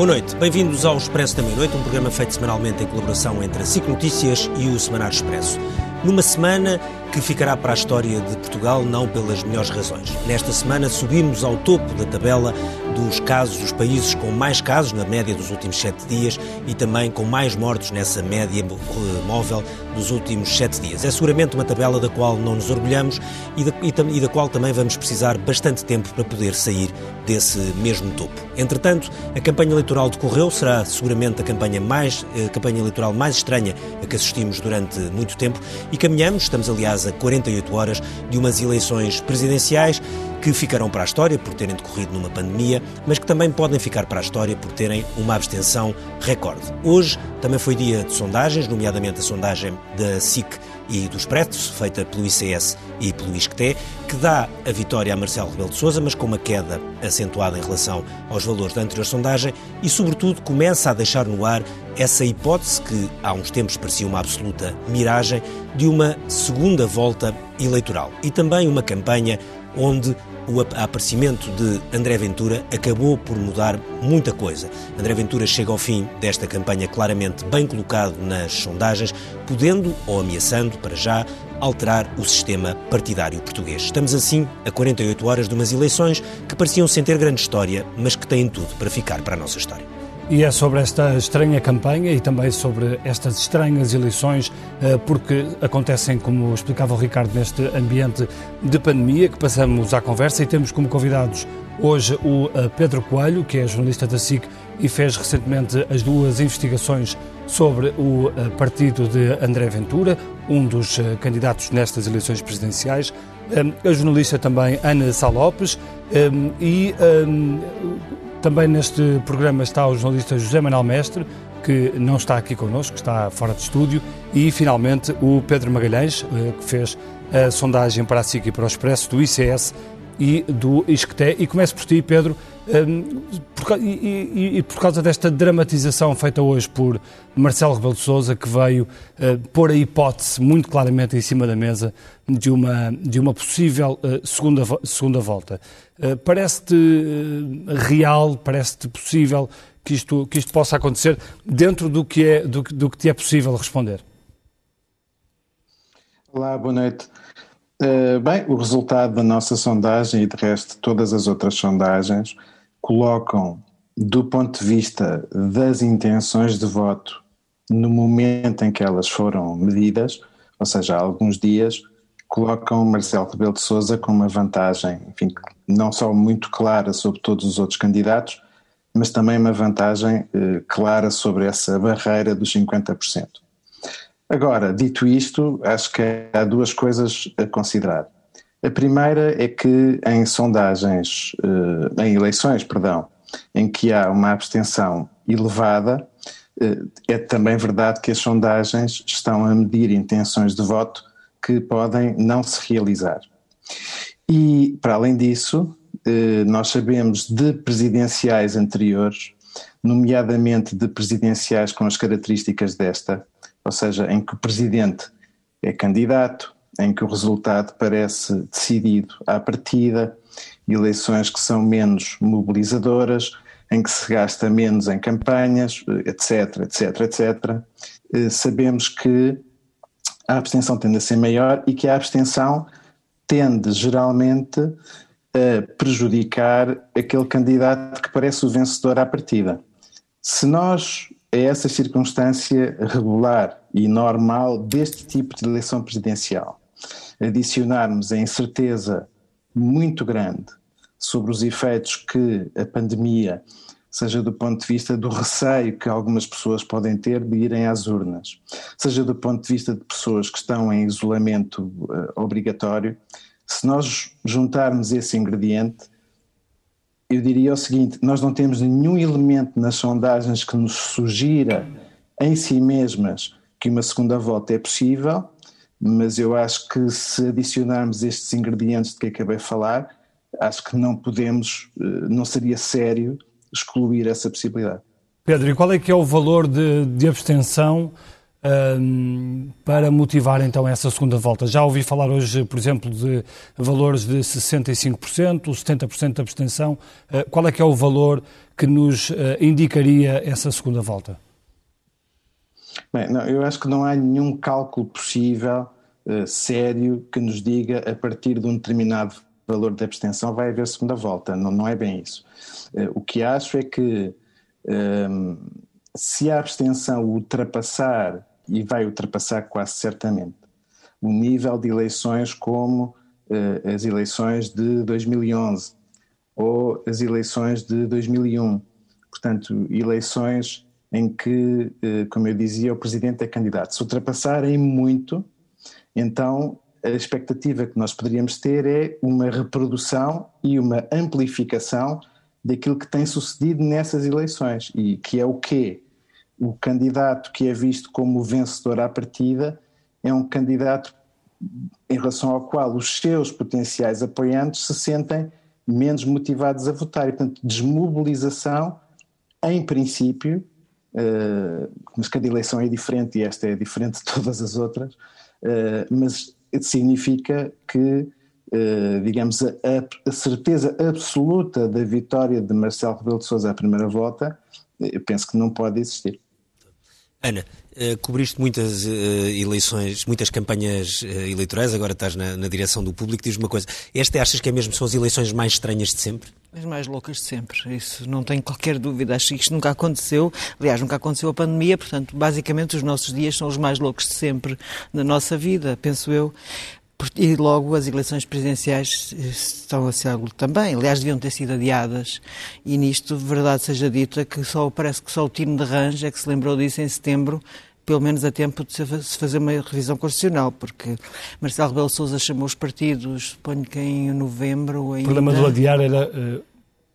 Boa noite, bem-vindos ao Expresso da Meia-Noite, um programa feito semanalmente em colaboração entre a SIC Notícias e o Semanário Expresso. Numa semana que ficará para a história de Portugal não pelas melhores razões. Nesta semana subimos ao topo da tabela dos casos dos países com mais casos na média dos últimos sete dias e também com mais mortos nessa média eh, móvel dos últimos sete dias. É seguramente uma tabela da qual não nos orgulhamos e da, e, e da qual também vamos precisar bastante tempo para poder sair desse mesmo topo. Entretanto, a campanha eleitoral decorreu, será seguramente a campanha, mais, a eh, campanha eleitoral mais estranha a que assistimos durante muito tempo e caminhamos, estamos aliás a 48 horas de umas eleições presidenciais que ficarão para a história por terem decorrido numa pandemia, mas que também podem ficar para a história por terem uma abstenção recorde. Hoje também foi dia de sondagens, nomeadamente a sondagem da SIC e do Expresso, feita pelo ICS e pelo ISCTE, que dá a vitória a Marcelo Rebelo de Sousa, mas com uma queda acentuada em relação aos valores da anterior sondagem e, sobretudo, começa a deixar no ar essa hipótese que há uns tempos parecia uma absoluta miragem de uma segunda volta eleitoral e também uma campanha onde o aparecimento de André Ventura acabou por mudar muita coisa. André Ventura chega ao fim desta campanha claramente bem colocado nas sondagens, podendo ou ameaçando, para já, alterar o sistema partidário português. Estamos assim a 48 horas de umas eleições que pareciam sem ter grande história, mas que têm tudo para ficar para a nossa história. E é sobre esta estranha campanha e também sobre estas estranhas eleições, eh, porque acontecem, como explicava o Ricardo, neste ambiente de pandemia, que passamos à conversa e temos como convidados hoje o eh, Pedro Coelho, que é jornalista da SIC e fez recentemente as duas investigações sobre o eh, partido de André Ventura, um dos candidatos nestas eleições presidenciais. A jornalista também Ana Salopes e também neste programa está o jornalista José Manuel Mestre, que não está aqui connosco, está fora de estúdio, e finalmente o Pedro Magalhães, eh, que fez a sondagem para a SIC e para o Expresso do ICS e do ISCTE. E começo por ti, Pedro, um, por, e, e, e, por causa desta dramatização feita hoje por Marcelo Rebelo de Sousa, que veio uh, pôr a hipótese muito claramente em cima da mesa de uma, de uma possível uh, segunda, segunda volta. Uh, parece-te real, parece-te possível que isto, que isto possa acontecer dentro do que, é, do, do que te é possível responder? Olá, boa noite. Uh, bem, o resultado da nossa sondagem e de resto todas as outras sondagens colocam, do ponto de vista das intenções de voto, no momento em que elas foram medidas, ou seja, há alguns dias, colocam Marcelo Rebelo de Sousa com uma vantagem, enfim, não só muito clara sobre todos os outros candidatos, mas também uma vantagem eh, clara sobre essa barreira dos 50%. Agora, dito isto, acho que há duas coisas a considerar. A primeira é que em sondagens, eh, em eleições, perdão, em que há uma abstenção elevada, eh, é também verdade que as sondagens estão a medir intenções de voto que podem não se realizar. E, para além disso, eh, nós sabemos de presidenciais anteriores, nomeadamente de presidenciais com as características desta, ou seja, em que o presidente é candidato, em que o resultado parece decidido à partida, eleições que são menos mobilizadoras, em que se gasta menos em campanhas, etc, etc, etc. Sabemos que a abstenção tende a ser maior e que a abstenção tende geralmente a prejudicar aquele candidato que parece o vencedor à partida. Se nós a essa circunstância regular e normal deste tipo de eleição presidencial. Adicionarmos a incerteza muito grande sobre os efeitos que a pandemia, seja do ponto de vista do receio que algumas pessoas podem ter de irem às urnas, seja do ponto de vista de pessoas que estão em isolamento uh, obrigatório, se nós juntarmos esse ingrediente, eu diria o seguinte: nós não temos nenhum elemento nas sondagens que nos sugira em si mesmas que uma segunda volta é possível, mas eu acho que se adicionarmos estes ingredientes de que acabei de falar, acho que não podemos, eh, não seria sério excluir essa possibilidade. Pedro, e qual é que é o valor de, de abstenção um, para motivar então essa segunda volta? Já ouvi falar hoje, por exemplo, de valores de 65%, 70% de abstenção. Uh, qual é que é o valor que nos uh, indicaria essa segunda volta? Bem, não, eu acho que não há nenhum cálculo possível, uh, sério, que nos diga a partir de um determinado valor de abstenção vai haver segunda volta. Não, não é bem isso. o que acho é que se a abstenção ultrapassar e vai ultrapassar quase certamente o nível de eleições como uh, as eleições de 2011 ou as eleições de 2001. Portanto, eleições em que, uh, como eu dizia, o presidente é candidato. Se ultrapassarem muito, então a expectativa que nós poderíamos ter é uma reprodução e uma amplificação daquilo que tem sucedido nessas eleições e que é o quê? O candidato que é visto como vencedor à partida é um candidato em relação ao qual os seus potenciais apoiantes se sentem menos motivados a votar. E, portanto, desmobilização, em princípio, uh, mas cada eleição é diferente e esta é diferente de todas as outras, uh, mas significa que, uh, digamos, a, certeza absoluta da vitória de Marcelo Rebelo de Sousa à primeira volta, penso que não pode existir. Ana, uh, cobriste muitas uh, eleições, muitas campanhas uh, eleitorais, agora estás na, na direção do público. Diz-me uma coisa: esta achas que é mesmo são as eleições mais estranhas de sempre? As mais loucas de sempre, isso não tenho qualquer dúvida. Acho que isto nunca aconteceu. Aliás, nunca aconteceu a pandemia, portanto, basicamente os nossos dias são os mais loucos de sempre na nossa vida, penso eu. E logo as eleições presidenciais eh, estão a ser algo também. Aliás, deviam ter sido adiadas. E nisto, verdade seja dita, que só parece que só o Tino de Range é que se lembrou disso em setembro, pelo menos a tempo de se fazer uma revisão constitucional, porque Marcelo Rebelo Sousa chamou os partidos, suponho que em novembro ainda... O problema do adiar era uh,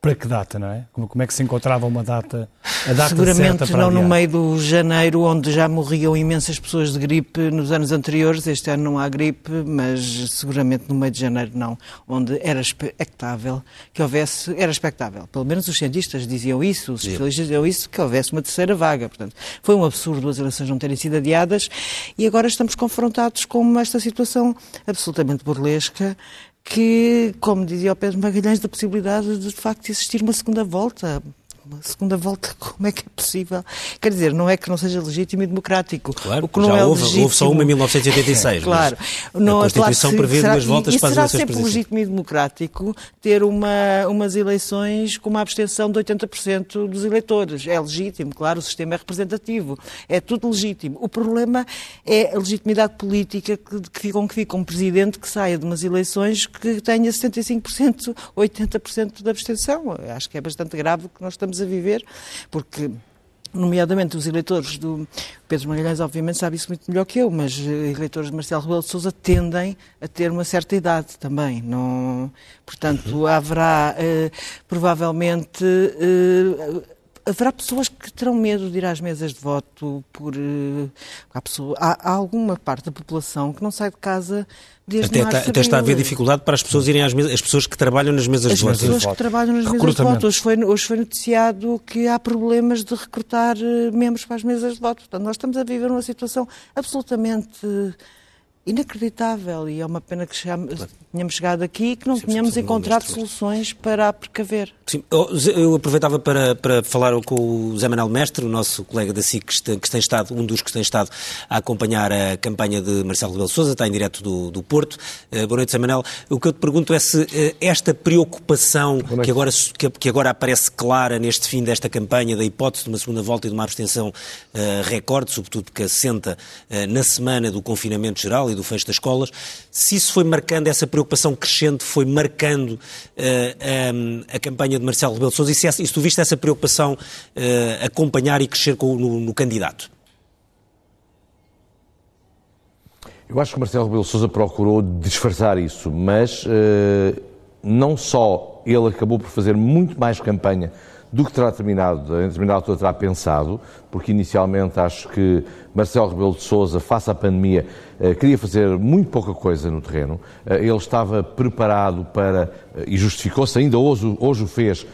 para que data, não é? Como, como é que se encontrava uma data, a data Seguramente não no meio do janeiro, onde já morriam imensas pessoas de gripe nos anos anteriores. Este ano não há gripe, mas seguramente no meio de janeiro não, onde era expectável que houvesse, era expectável, pelo menos os cientistas diziam isso, os especialistas diziam isso, que houvesse uma terceira vaga. Portanto, foi um absurdo as eleições não terem sido adiadas e agora estamos confrontados com esta situação absolutamente burlesca que, como dizia o Pedro Magalhães, da possibilidade de, de facto existir uma segunda volta uma segunda volta, como é que é possível? Quer dizer, não é que não seja legítimo e democrático. Claro, o que não já é houve, legítimo... houve só uma em 1986. claro. Não, a Constituição claro prevê será, duas voltas e, para as eleições será sempre legítimo e democrático ter uma, umas eleições com uma abstenção de 80% dos eleitores. É legítimo, claro, o sistema é representativo. É tudo legítimo. O problema é a legitimidade política que, que fica, com que fica um presidente que saia de umas eleições que tenha 75%, 80% de abstenção. Acho que é bastante grave o que nós estamos estamos a viver, porque nomeadamente os eleitores do Pedro Magalhães, obviamente, sabe isso muito melhor que eu, mas eh, eleitores de Marcelo Rebelo de Sousa tendem a ter uma certa idade também. Não, portanto, haverá uh, provavelmente uh, haverá pessoas que terão medo de ir às mesas de voto por há, pessoa, há, há alguma parte da população que não sai de casa Desde até, está, até está a haver dificuldade para as pessoas irem às mesas, as pessoas que trabalham nas mesas as de voto. As pessoas que trabalham nas mesas de voto. Hoje foi, hoje foi noticiado que há problemas de recrutar eh, membros para as mesas de voto. Portanto, nós estamos a viver uma situação absolutamente inacreditável e é uma pena que chegamos, claro. tenhamos chegado aqui e que não tenhamos encontrado soluções para a precaver. Sim, eu aproveitava para, para falar com o Zé Manuel Mestre, o nosso colega da SIC, que, que tem estado, um dos que tem estado a acompanhar a campanha de Marcelo Rebelo Sousa, está em direto do, do Porto. Uh, boa noite, Zé Manuel. O que eu te pergunto é se uh, esta preocupação que agora, que, que, agora aparece clara neste fim desta campanha, da hipótese de uma segunda volta e de uma abstenção uh, recorde, sobretudo que assenta na semana do confinamento geral do fecho das escolas, se isso foi marcando, essa preocupação crescente foi marcando uh, eh, um, a campanha de Marcelo Rebelo de Sousa, e se, e se tu viste essa preocupação uh, acompanhar e crescer com, no, no, candidato? Eu acho que Marcelo Rebelo Sousa procurou disfarçar isso, mas uh, não só ele acabou por fazer muito mais campanha do que terá terminado, em determinada altura terá pensado, porque inicialmente acho que Marcelo Rebelo de Sousa, face à pandemia, eh, queria fazer muito pouca coisa no terreno. Eh, ele estava preparado para, eh, e justificou-se, ainda hoje, hoje o fez,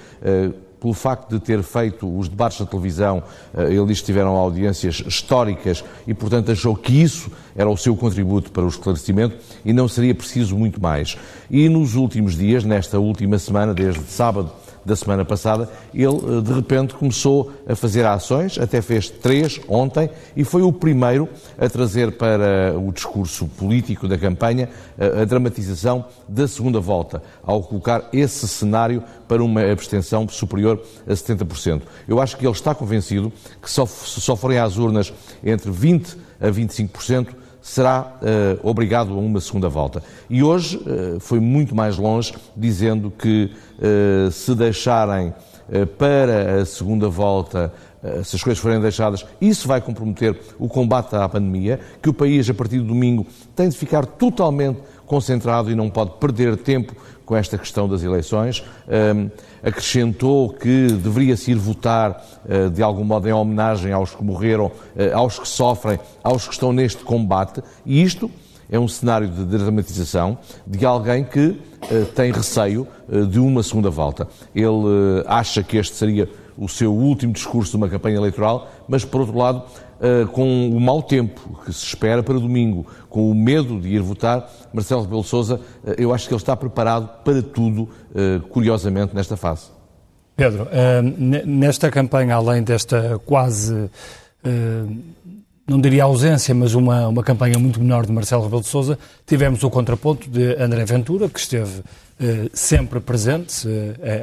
pelo facto de ter feito os debates na televisão, ele diz que tiveram audiências históricas e, portanto, achou que isso era o seu contributo para o esclarecimento e não seria preciso muito mais. E nos últimos dias, nesta última semana, desde sábado da semana passada, ele eh, de repente começou a fazer ações, até fez três ontem, e foi o primeiro a trazer para o discurso político da campanha a, a dramatização da segunda volta, ao colocar esse cenário para uma abstenção superior a 70%. Eu acho que ele está convencido que só, se só forem às urnas entre 20% a 25%, será uh, obrigado a uma segunda volta. E hoje uh, foi muito mais longe, dizendo que uh, se deixarem para a segunda volta se as coisas forem deixadas, isso vai comprometer o combate à pandemia, que o país, a partir do domingo, tem de ficar totalmente concentrado e não pode perder tempo com esta questão das eleições. Acrescentou que deveria-se ir votar uh, de algum modo em homenagem aos que morreram, uh, aos que sofrem, aos que estão neste combate. E isto é um cenário de dramatização de alguém que uh, tem receio de uma segunda volta. Ele acha que este seria o seu último discurso de uma campanha eleitoral, mas, por outro lado, uh, com o mau tempo que se espera para domingo, com o medo de ir votar, Marcelo Rebelo Sousa, uh, eu acho que ele está preparado para tudo, uh, curiosamente, nesta fase. Pedro, nesta campanha, além desta quase, não diria ausência, mas uma, uma campanha muito menor de Marcelo Rebelo de Sousa, tivemos o contraponto de André Ventura, que esteve sempre presente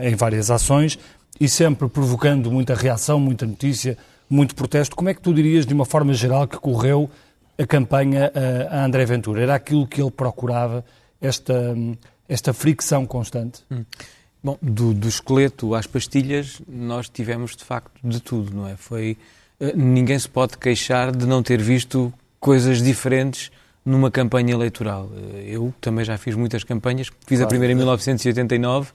em várias ações, e sempre provocando muita reação, muita notícia, muito protesto. Como é que tu dirias, de uma forma geral, que correu a campanha a André Ventura? Era aquilo que ele procurava, esta, esta fricção constante? Hum. Bom, do, do, esqueleto às pastilhas, nós tivemos de facto de tudo, não é? Foi eh, ninguém se pode queixar de não ter visto coisas diferentes numa campanha eleitoral. Eh, eu também já fiz muitas campanhas, fiz a primeira em 1989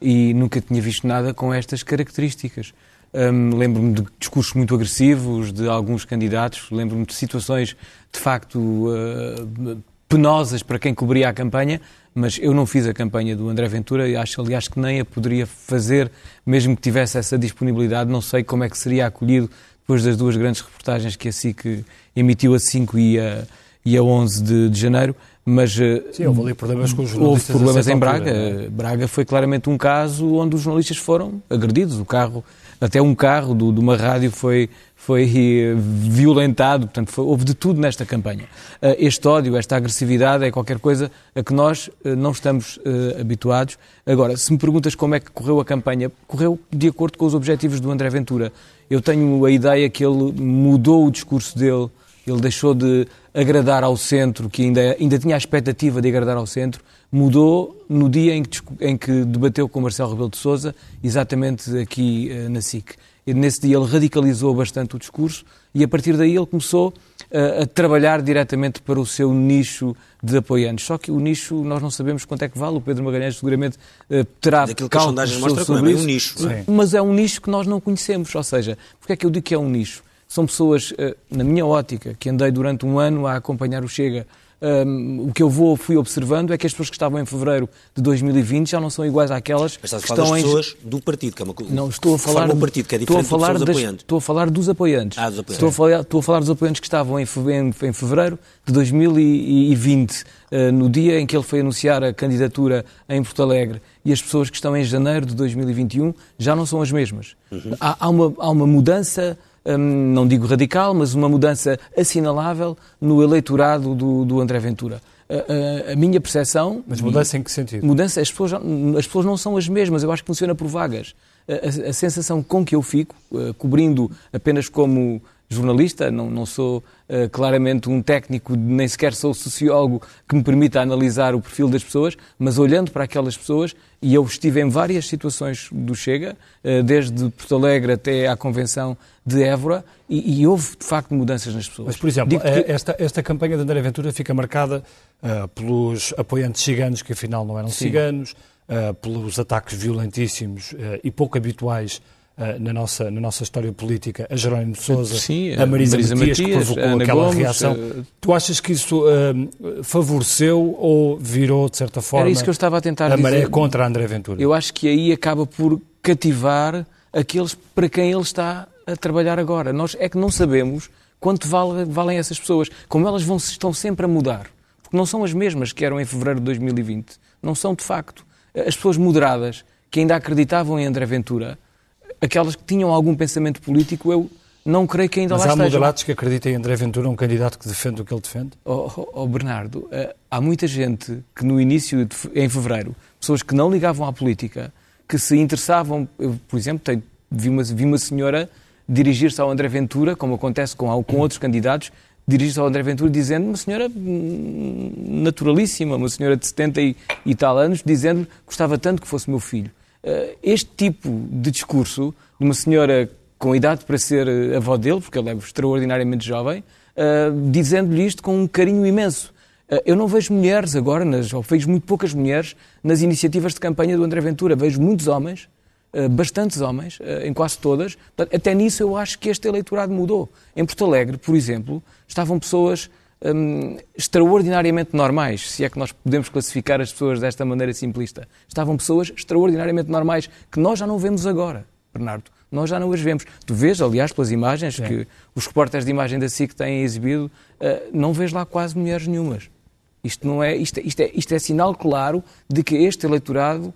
e nunca tinha visto nada com estas características. Um, lembro-me de discursos muito agressivos de alguns candidatos, lembro-me de situações de facto uh, penosas para quem cobria a campanha, mas eu não fiz a campanha do André Ventura e acho, aliás, que nem a poderia fazer, mesmo que tivesse essa disponibilidade. Não sei como é que seria acolhido depois das duas grandes reportagens que a SIC emitiu a 5 e a e a 11 de, de janeiro, mas eh, Sim, houve ali problemas com os jornalistas. Houve problemas em Braga. Altura. Braga foi claramente um caso onde os jornalistas foram agredidos. O carro, até um carro do, de uma rádio foi, foi eh, violentado. Portanto, foi, houve de tudo nesta campanha. Eh, este ódio, esta agressividade é qualquer coisa a que nós não estamos habituados. Agora, se me perguntas como é que correu a campanha, correu de acordo com os objetivos do André Ventura. Eu tenho a ideia que ele mudou o discurso dele ele deixou de agradar ao centro, que ainda, ainda tinha a expectativa de agradar ao centro, mudou no dia em que, em que debateu com Marcelo Rebelo de Sousa, exatamente aqui uh, na SIC. E nesse dia ele radicalizou bastante o discurso e a partir daí ele começou uh, a trabalhar diretamente para o seu nicho de apoiantes. Só que o nicho nós não sabemos quanto é que vale. O Pedro Magalhães seguramente uh, terá Daquilo que as sondagens mostram é um nicho. Sim. Mas é um nicho que nós não conhecemos. Ou seja, porque é que eu digo que é um nicho? São pessoas, eh, na minha ótica, que andei durante um ano a acompanhar o Chega, um, o que eu vou, fui observando é que as pessoas que estavam em fevereiro de 2020 já não são iguais àquelas Mas estás que estão das em... pessoas do partido, que é uma Não, estou a falar do partido, que é diferente estou a falar das, apoiantes. Estou a falar dos apoiantes. Ah, dos apoiantes. Estou, a falar, estou a falar dos apoiantes que estavam em, fevereiro de 2020, uh, eh, no dia em que ele foi anunciar a candidatura em Porto Alegre, e as pessoas que estão em janeiro de 2021 já não são as mesmas. Uhum. Há, há, uma, há uma mudança Hum, não digo radical, mas uma mudança assinalável no eleitorado do, do André Ventura. A, a, a, minha percepção. Mas mudança em que sentido? Mudança, as pessoas, as pessoas não são as mesmas, eu acho que funciona por vagas. A, a sensação com que eu fico, uh, cobrindo apenas como jornalista, não, não sou uh, claramente um técnico, nem sequer sou sociólogo que me permita analisar o perfil das pessoas, mas olhando para aquelas pessoas, e eu estive em várias situações do Chega, uh, desde Porto Alegre até à convenção de Évora, e, e houve de facto mudanças nas pessoas. Mas, por exemplo, que... esta, esta campanha de André Ventura fica marcada uh, pelos apoiantes ciganos, que afinal não eram Sim. ciganos, pelos ataques violentíssimos e pouco habituais uh, na, nossa, na nossa história política, a Jerónimo de Sousa, Sim, a Marisa, Marisa Matias, Matias, que provocou aquela Gomes, reação. Uh... Tu achas que isso uh, favoreceu ou virou, de certa forma, Era isso que eu estava a tentar a dizer. maré contra André Ventura? Eu acho que aí acaba por cativar aqueles para quem ele está a trabalhar agora. Nós é que não sabemos quanto vale, valem essas pessoas, como elas vão, estão sempre a mudar. Porque não são as mesmas que eram em fevereiro de 2020. Não são, de facto. As pessoas moderadas, que ainda acreditavam em André Ventura, aquelas que tinham algum pensamento político, eu não creio que ainda Mas lá há estejam. moderados que acreditam em André Ventura, um candidato que defende o que ele defende? Oh, oh, oh, Bernardo, eh, há muita gente que no início, de, em fevereiro, pessoas que não ligavam à política, que se interessavam, eu, por exemplo, tenho, vi, uma, vi uma senhora dirigir-se ao André Ventura, como acontece com, com outros candidatos, dirigir-se ao André Ventura dizendo, uma senhora hum, naturalíssima, uma senhora de 70 e, e tal anos, dizendo gostava tanto que fosse meu filho. Eh, Este tipo de discurso de uma senhora com idade para ser eh, avó dele, porque ele é extraordinariamente jovem, eh, dizendo-lhe isto com um carinho imenso. Eu não vejo mulheres agora, nas, ou vejo muito poucas mulheres, nas iniciativas de campanha do André Ventura. Vejo muitos homens, bastantes homens, eh, em quase todas. Até nisso eu acho que este eleitorado mudou. Em Porto Alegre, por exemplo, estavam pessoas hum, extraordinariamente normais, se é que nós podemos classificar as pessoas desta maneira simplista. Estavam pessoas extraordinariamente normais, que nós já não vemos agora, Bernardo. Nós já não as vemos. Tu vês, aliás, pelas imagens que os repórteres de imagem da SIC têm exibido, eh, não vês lá quase mulheres nenhumas. Isto, não é, isto, é- isto é, isto é sinal claro de que este eleitorado, eh,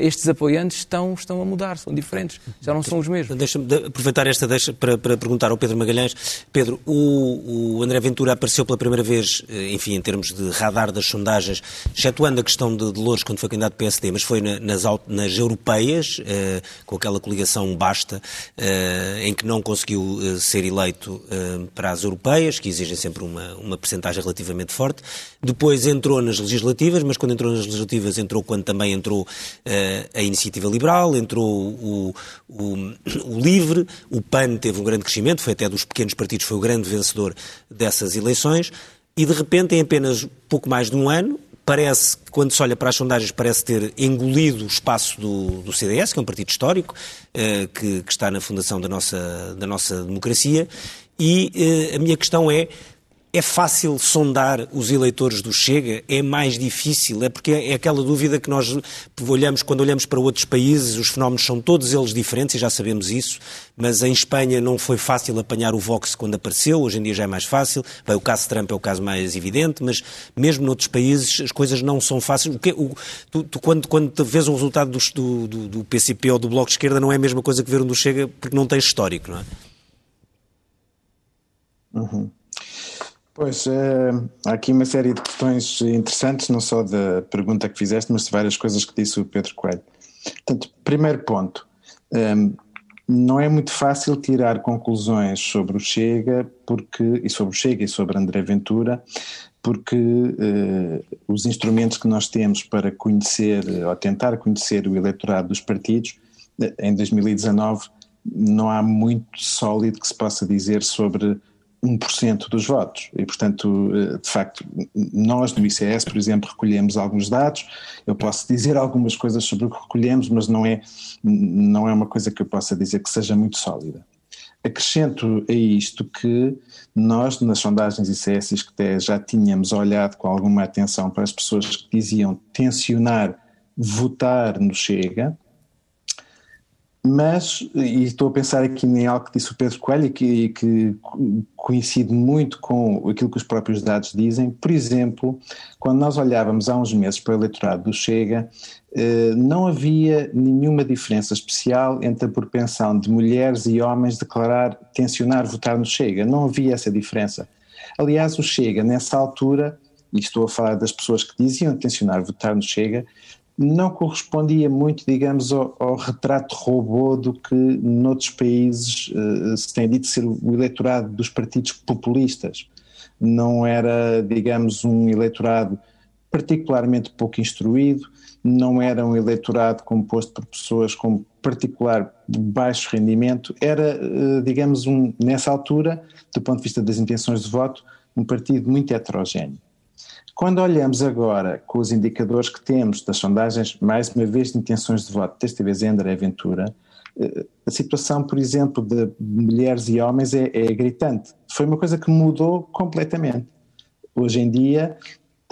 estes apoiantes, estão, estão a mudar, são diferentes, já não são os mesmos. Deixa-me de- aproveitar esta deixa para, para perguntar ao Pedro Magalhães. Pedro, o, o André Ventura apareceu pela primeira vez, eh, enfim, em termos de radar das sondagens, excetuando a questão de, Louros quando foi candidato PSD, mas foi na- nas, nas europeias, eh, com aquela coligação Basta, eh, em que não conseguiu eh, ser eleito eh, para as europeias, que exigem sempre uma, uma percentagem relativamente forte. Depois entrou nas legislativas, mas quando entrou nas legislativas entrou quando também entrou eh, a Iniciativa Liberal, entrou o, o, o Livre, o PAN teve um grande crescimento, foi até dos pequenos partidos, foi o grande vencedor dessas eleições, e de repente, em apenas pouco mais de um ano, parece, quando se olha para as sondagens, parece ter engolido o espaço do, do CDS, que é um partido histórico, eh, que, que está na fundação da nossa, da nossa democracia, e eh, a minha questão é, é fácil sondar os eleitores do Chega? É mais difícil? É porque é aquela dúvida que nós olhamos, quando olhamos para outros países, os fenómenos são todos eles diferentes e já sabemos isso, mas em Espanha não foi fácil apanhar o Vox quando apareceu, hoje em dia já é mais fácil. Bem, o caso Trump é o caso mais evidente, mas mesmo noutros países as coisas não são fáceis. O que, o, tu, tu, quando, quando vês o resultado do, do, do PCP ou do Bloco de Esquerda, não é a mesma coisa que ver um do Chega, porque não tens histórico, não é? Uhum. Pois, eh, há aqui uma série de questões interessantes, não só da pergunta que fizeste, mas de várias coisas que disse o Pedro Coelho. Portanto, primeiro ponto, eh, não é muito fácil tirar conclusões sobre o Chega, porque, e sobre o Chega e sobre André Ventura, porque eh, os instrumentos que nós temos para conhecer, ou tentar conhecer o eleitorado dos partidos, eh, em 2019 não há muito sólido que se possa dizer sobre 1% dos votos. E, portanto, eh, de facto, nós no ICS, por exemplo, recolhemos alguns dados. Eu posso dizer algumas coisas sobre o que recolhemos, mas não é, não é uma coisa que eu possa dizer que seja muito sólida. Acrescento a isto que nós, nas sondagens ICS, que até já tínhamos olhado com alguma atenção para as pessoas que diziam tensionar votar no Chega, mas, e estou a pensar aqui em algo que disse o Pedro Coelho e que, que coincide muito com aquilo que os próprios dados dizem. Por exemplo, quando nós olhávamos há uns meses para o eleitorado do Chega, eh, não havia nenhuma diferença especial entre a propensão de mulheres e homens declarar tensionar votar no Chega. Não havia essa diferença. Aliás, o Chega, nessa altura, e estou a falar das pessoas que diziam tensionar votar no Chega, não correspondia muito, digamos, ao, ao, retrato robô do que noutros países uh, se tem dito ser o eleitorado dos partidos populistas. Não era, digamos, um eleitorado particularmente pouco instruído, não era um eleitorado composto por pessoas com particular baixo rendimento, era, uh, digamos, um, nessa altura, do ponto de vista das intenções de voto, um partido muito heterogéneo. Quando olhamos agora com os indicadores que temos das sondagens, mais uma vez de intenções de voto, desta vez é André Ventura, a situação, por exemplo, de mulheres e homens é, é gritante. Foi uma coisa que mudou completamente. Hoje em dia,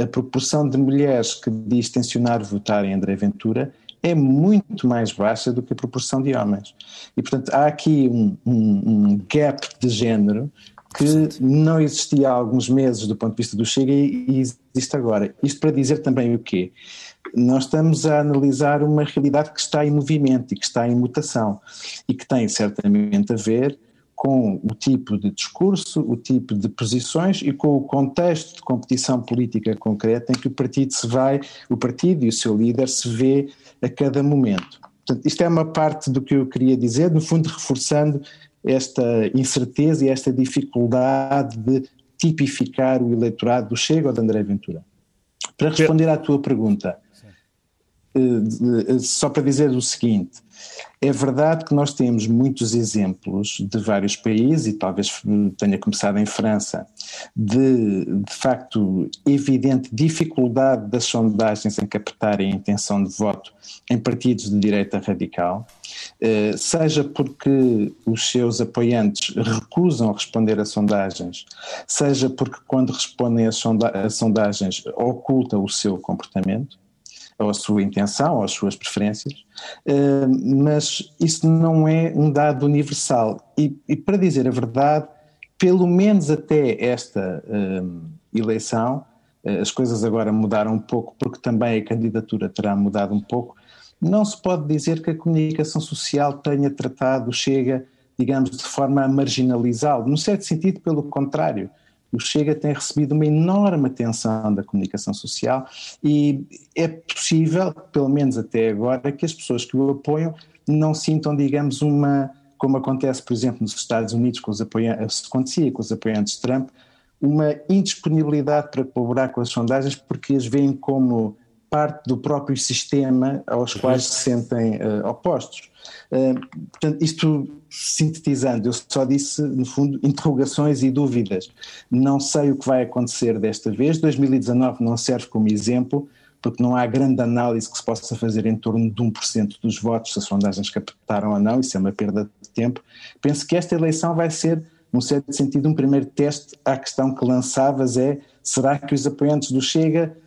a proporção de mulheres que diz tensionar votar em André Ventura é muito mais baixa do que a proporção de homens. E, portanto, há aqui um, um, um gap de género que não existia há alguns meses do ponto de vista do Chega e existe agora. Isto para dizer também o quê? Nós estamos a analisar uma realidade que está em movimento e que está em mutação e que tem certamente a ver com o tipo de discurso, o tipo de posições e com o contexto de competição política concreta em que o partido se vai, o partido e o seu líder se vê a cada momento. Portanto, isto é uma parte do que eu queria dizer, no fundo reforçando esta incerteza e esta dificuldade de tipificar o eleitorado do Chega ou de André Ventura. Para responder à tua pergunta, só para dizer o seguinte, é verdade que nós temos muitos exemplos de vários países, e talvez tenha começado em França, de, de facto, evidente dificuldade das sondagens em captarem a intenção de voto em partidos de direita radical, eh, seja porque os seus apoiantes recusam responder a sondagens, seja porque, quando respondem a sondagens, ocultam o seu comportamento ou a sua intenção, ou as suas preferências, uh, mas isso não é um dado universal. E, e, para dizer a verdade, pelo menos até esta uh, eleição, uh, as coisas agora mudaram um pouco, porque também a candidatura terá mudado um pouco. Não se pode dizer que a comunicação social tenha tratado Chega, digamos, de forma a marginalizá-lo. No certo sentido, pelo contrário o Chega tem recebido uma enorme atenção da comunicação social e é possível, pelo menos até agora, que as pessoas que o apoiam não sintam, digamos, uma, como acontece, por exemplo, nos Estados Unidos, com os apoiantes, acontecia com os apoiantes de Trump, uma indisponibilidade para colaborar com as sondagens porque as veem como parte do próprio sistema aos quais se sentem uh, opostos. Uh, portanto, isto sintetizando, eu só disse, no fundo, interrogações e dúvidas. Não sei o que vai acontecer desta vez. 2019 não serve como exemplo, porque não há grande análise que se possa fazer em torno de 1% dos votos, se as sondagens captaram ou não, isso é uma perda de tempo. Penso que esta eleição vai ser, num certo sentido, um primeiro teste à questão que lançavas é, será que os apoiantes do Chega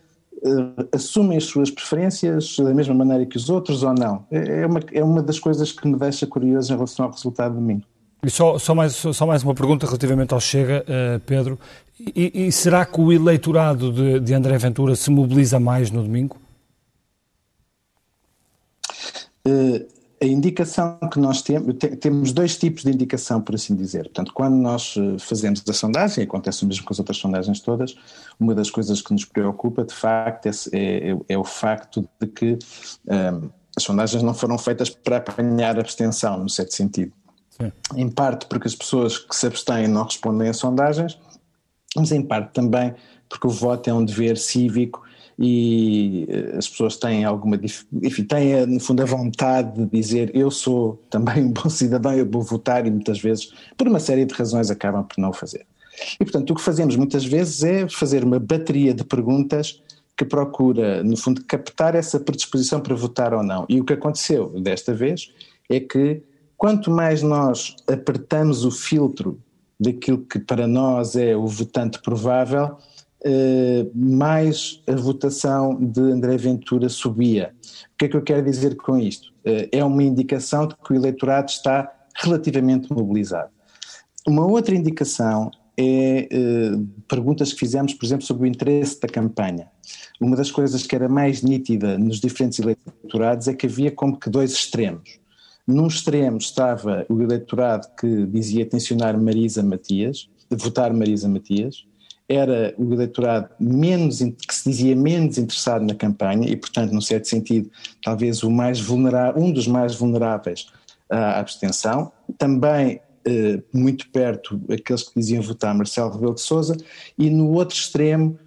assumem as suas preferências da mesma maneira que os outros ou não? É, é uma, é uma das coisas que me deixa curioso em relação ao resultado de domingo. E só, só, mais, só mais uma pergunta relativamente ao Chega, uh, Pedro. E, e, será que o eleitorado de, de André Ventura se mobiliza mais no domingo? Uh, a indicação que nós temos, temos dois tipos de indicação, por assim dizer. Portanto, quando nós eh, fazemos a sondagem, acontece o mesmo com as outras sondagens todas, uma das coisas que nos preocupa, de facto, é, é, é o facto de que um, ehm, as sondagens não foram feitas para apanhar abstenção, no certo sentido. Sim. Em parte porque as pessoas que se abstêm não respondem a sondagens, mas em parte também porque o voto é um dever cívico e eh, as pessoas têm alguma enfim, têm eh, no fundo a vontade de dizer eu sou também um bom cidadão, eu vou votar e muitas vezes por uma série de razões acabam por não fazer. E portanto o que fazemos muitas vezes é fazer uma bateria de perguntas que procura no fundo captar essa predisposição para votar ou não. E o que aconteceu desta vez é que quanto mais nós apertamos o filtro daquilo que para nós é o votante provável, mais a votação de André Ventura subia. O que é que eu quero dizer com isto? Uh, é uma indicação de que o eleitorado está relativamente mobilizado. Uma outra indicação é uh, perguntas que fizemos, por exemplo, sobre o interesse da campanha. Uma das coisas que era mais nítida nos diferentes eleitorados é que havia como que dois extremos. Num extremo estava o eleitorado que dizia tensionar Marisa Matias, votar Marisa Matias, era o eleitorado menos, que se dizia menos interessado na campanha e, portanto, num certo sentido, talvez o mais vulnerável, um dos mais vulneráveis à abstenção. Também eh, muito perto aqueles que diziam votar Marcelo Rebelo de Sousa e no outro extremo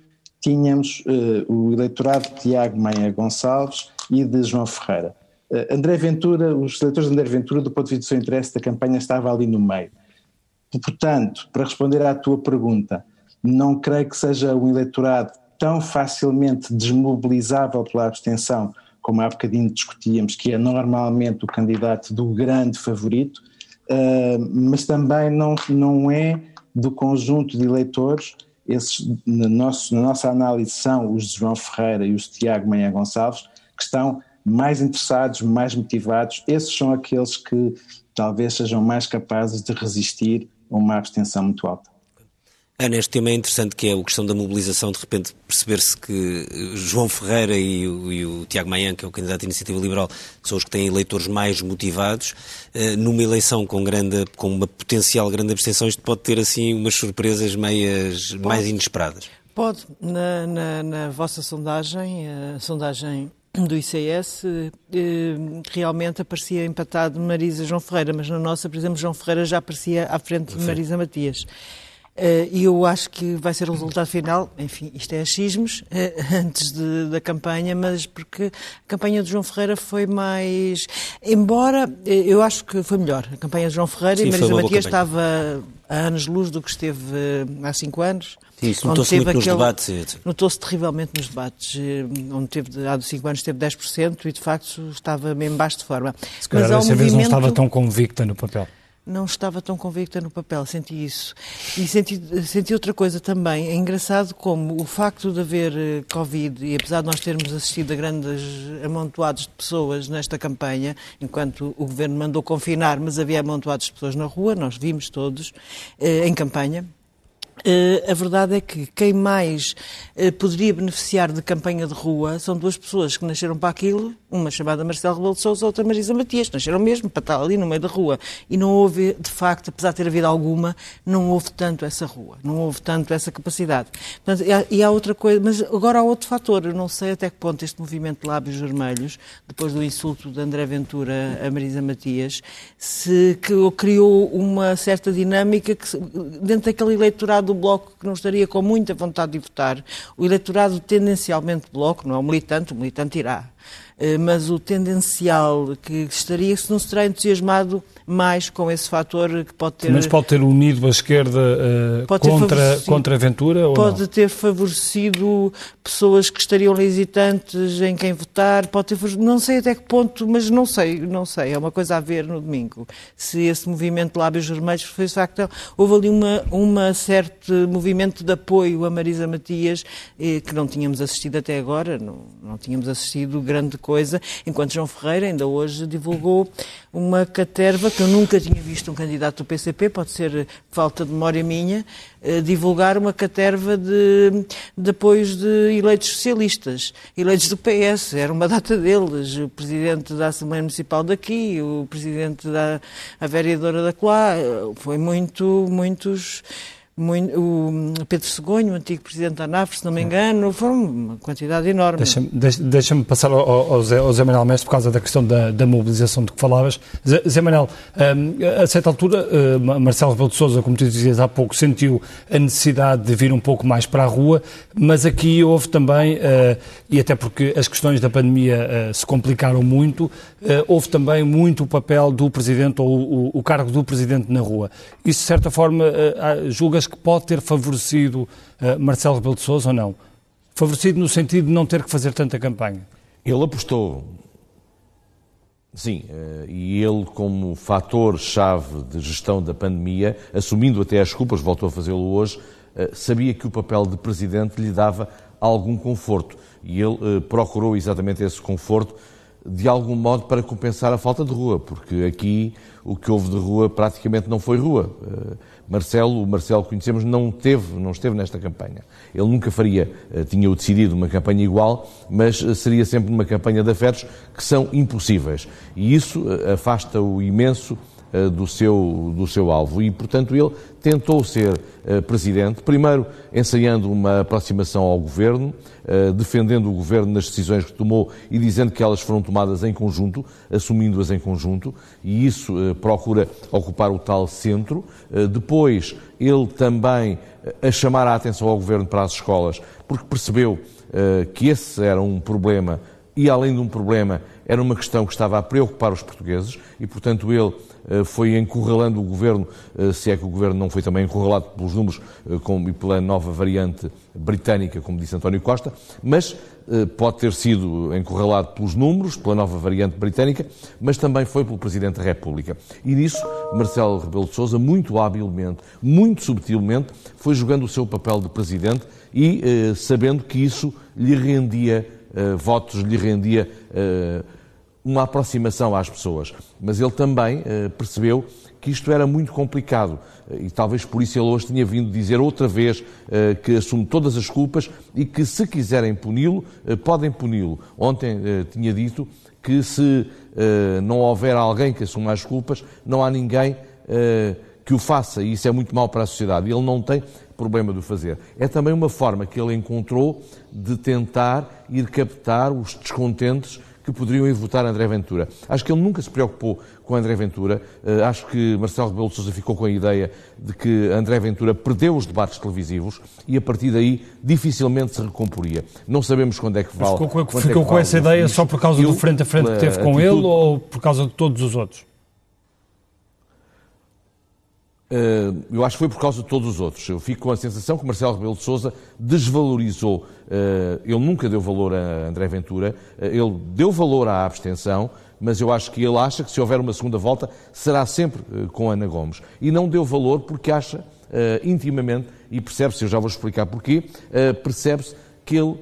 tínhamos eh, o eleitorado de Tiago Maia Gonçalves e de João Ferreira. Eh, André Ventura, os eleitores de André Ventura, do ponto de vista do seu interesse da campanha, estava ali no meio. Portanto, para responder à tua pergunta, não creio que seja um eleitorado tão facilmente desmobilizável pela abstenção como há bocadinho discutíamos, que é normalmente o candidato do grande favorito, uh, mas também não, não é do conjunto de eleitores, esses nosso, na nossa análise são os de João Ferreira e os de Tiago Manhã Gonçalves, que estão mais interessados, mais motivados, esses são aqueles que talvez sejam mais capazes de resistir a uma abstenção muito alta. Ana, este tema é interessante, que é a questão da mobilização, de repente perceber-se que eh, João Ferreira e o, e o, Tiago Maia, que é o candidato da Iniciativa Liberal, são os que têm eleitores mais motivados. Uh, numa eleição com, grande, com uma potencial grande abstenção, isto pode ter assim umas surpresas meias, mais inesperadas. Pode. Na, na, na vossa sondagem, a sondagem do ICS, eh, realmente aparecia empatado Marisa João Ferreira, mas na nossa, por exemplo, João Ferreira já aparecia à frente de Marisa Matias. Eh, e eu acho que vai ser o resultado final, enfim, isto é achismos, eh, antes de, da campanha, mas porque a campanha de João Ferreira foi mais. Embora eh, eu acho que foi melhor. A campanha de João Ferreira Sim, e Marisa Matias estava a anos-luz do que esteve há cinco anos. Sim, isso notou-se muito aquele, nos debates. Notou-se terrivelmente nos debates, onde teve, há cinco anos teve 10% e de facto estava mesmo baixo de forma. Se calhar dessa movimento... vez não estava tão convicta no papel não estava tão convicta no papel, senti isso. E senti, senti outra coisa também. É engraçado como o facto de haver eh, Covid, e apesar de nós termos assistido a grandes amontoados de pessoas nesta campanha, enquanto o governo mandou confinar, mas havia amontoados de pessoas na rua, nós vimos todos, eh, em campanha, Uh, a verdade é que quem mais uh, poderia beneficiar de campanha de rua são duas pessoas que nasceram para aquilo, uma chamada Marcelo Rebelo de Sousa, outra Marisa Matias, nasceram mesmo para estar ali no meio da rua. E não houve, de facto, apesar de ter havido alguma, não houve tanto essa rua, não houve tanto essa capacidade. Portanto, e, há, e há outra coisa, mas agora há outro fator, eu não sei até que ponto este movimento de lábios vermelhos, depois do insulto de André Ventura a Marisa Matias, se criou uma certa dinâmica que, dentro daquele eleitorado do Bloco que não estaria com muita vontade de votar, o eleitorado tendencialmente Bloco, não é? O militante, o militante irá, mas o tendencial que estaria, se não se terá entusiasmado mais com esse fator que pode ter... Mas pode ter unido a esquerda uh, contra, contra a Ventura? Pode ter favorecido pessoas que estariam hesitantes em quem votar, pode ter não sei até que ponto, mas não sei, não sei, é uma coisa a ver no domingo. Se esse movimento de lábios vermelhos foi de facto, houve ali uma, uma certo movimento de apoio a Marisa Matias eh, que não tínhamos assistido até agora, não, não tínhamos assistido grande coisa, enquanto João Ferreira ainda hoje divulgou uma caterva que eu nunca tinha visto um candidato do PCP, pode ser falta de memória minha, eh, divulgar uma caterva de, de apoios de eleitos socialistas, eleitos do PS, era uma data deles, o presidente da Assembleia Municipal daqui, o presidente da a vereadora da eh, foi muito, muitos muito, o Pedro Segonho, o antigo presidente da ANAF, se não me engano, foram uma quantidade enorme. Deixa-me deixa passar ao, ao, Zé, ao Zé Manuel Mestre por causa da questão da, da mobilização de que falavas. Zé, Zé Manuel, um, a certa altura, uh, Marcelo Rebelo de Sousa, como tu dizias há pouco, sentiu a necessidade de vir um pouco mais para a rua, mas aqui houve também, uh, e até porque as questões da pandemia uh, se complicaram muito, houve também muito o papel do Presidente ou o, cargo do Presidente na rua. Isso, de certa forma, julgas que pode ter favorecido uh, Marcelo Rebelo de Sousa ou não? Favorecido no sentido de não ter que fazer tanta campanha? Ele apostou, sim, e ele como fator-chave de gestão da pandemia, assumindo até as culpas, voltou a fazê-lo hoje, sabia que o papel de presidente lhe dava algum conforto. E ele procurou exatamente esse conforto de algum modo para compensar a falta de rua, porque aqui o que houve de rua praticamente não foi rua. Uh, Marcelo, o Marcelo que conhecemos, não teve, não esteve nesta campanha. Ele nunca faria, uh, tinha-o decidido, uma campanha igual, mas uh, seria sempre uma campanha de afetos que são impossíveis. E isso afasta-o imenso do seu, do seu alvo. E, portanto, ele tentou ser presidente, primeiro ensaiando uma aproximação ao governo, defendendo o governo nas decisões que tomou e dizendo que elas foram tomadas em conjunto, assumindo-as em conjunto, e isso uh, procura ocupar o tal centro. depois, ele também a chamar a atenção ao governo para as escolas, porque percebeu que esse era um problema e, além de um problema, era uma questão que estava a preocupar os portugueses e, portanto, ele eh, foi encurralando o governo, eh, se é que o governo não foi também encurralado pelos números eh, e pela nova variante britânica, como disse António Costa, mas pode ter sido encurralado pelos números, pela nova variante britânica, mas também foi pelo Presidente da República. E nisso, Marcelo Rebelo de Sousa, muito habilmente, muito subtilmente, foi jogando o seu papel de Presidente e sabendo que isso lhe rendia votos lhe rendia uma aproximação às pessoas. Mas ele também uh, percebeu que isto era muito complicado e talvez por isso ele hoje tinha vindo dizer outra vez que assume todas as culpas e que se quiserem puni-lo, podem puni-lo. Ontem tinha dito que se não houver alguém que assuma as culpas, não há ninguém que o faça e isso é muito mau para a sociedade. Ele não tem problema de o fazer. É também uma forma que ele encontrou de tentar ir captar os descontentes que poderiam ir votar André Ventura. Acho que ele nunca se preocupou com André Ventura. Uh, acho que Marcelo Rebelo de Sousa ficou com a ideia de que André Ventura perdeu os debates televisivos e a partir daí dificilmente se recomporia. Não sabemos quando é que vale. Mas ficou, com, ficou é com essa ideia só por causa do frente a frente que teve com atitude... ele ou por causa de todos os outros? Eh, eu acho que foi por causa de todos os outros. Eu fico com a sensação que Marcelo Rebelo de Sousa desvalorizou. Eh, ele nunca deu valor a André Ventura, eh, ele deu valor à abstenção, mas eu acho que ele acha que se houver uma segunda volta será sempre com Ana Gomes. E não deu valor porque acha intimamente, e percebe-se, eu já vou explicar porquê, percebe-se que ele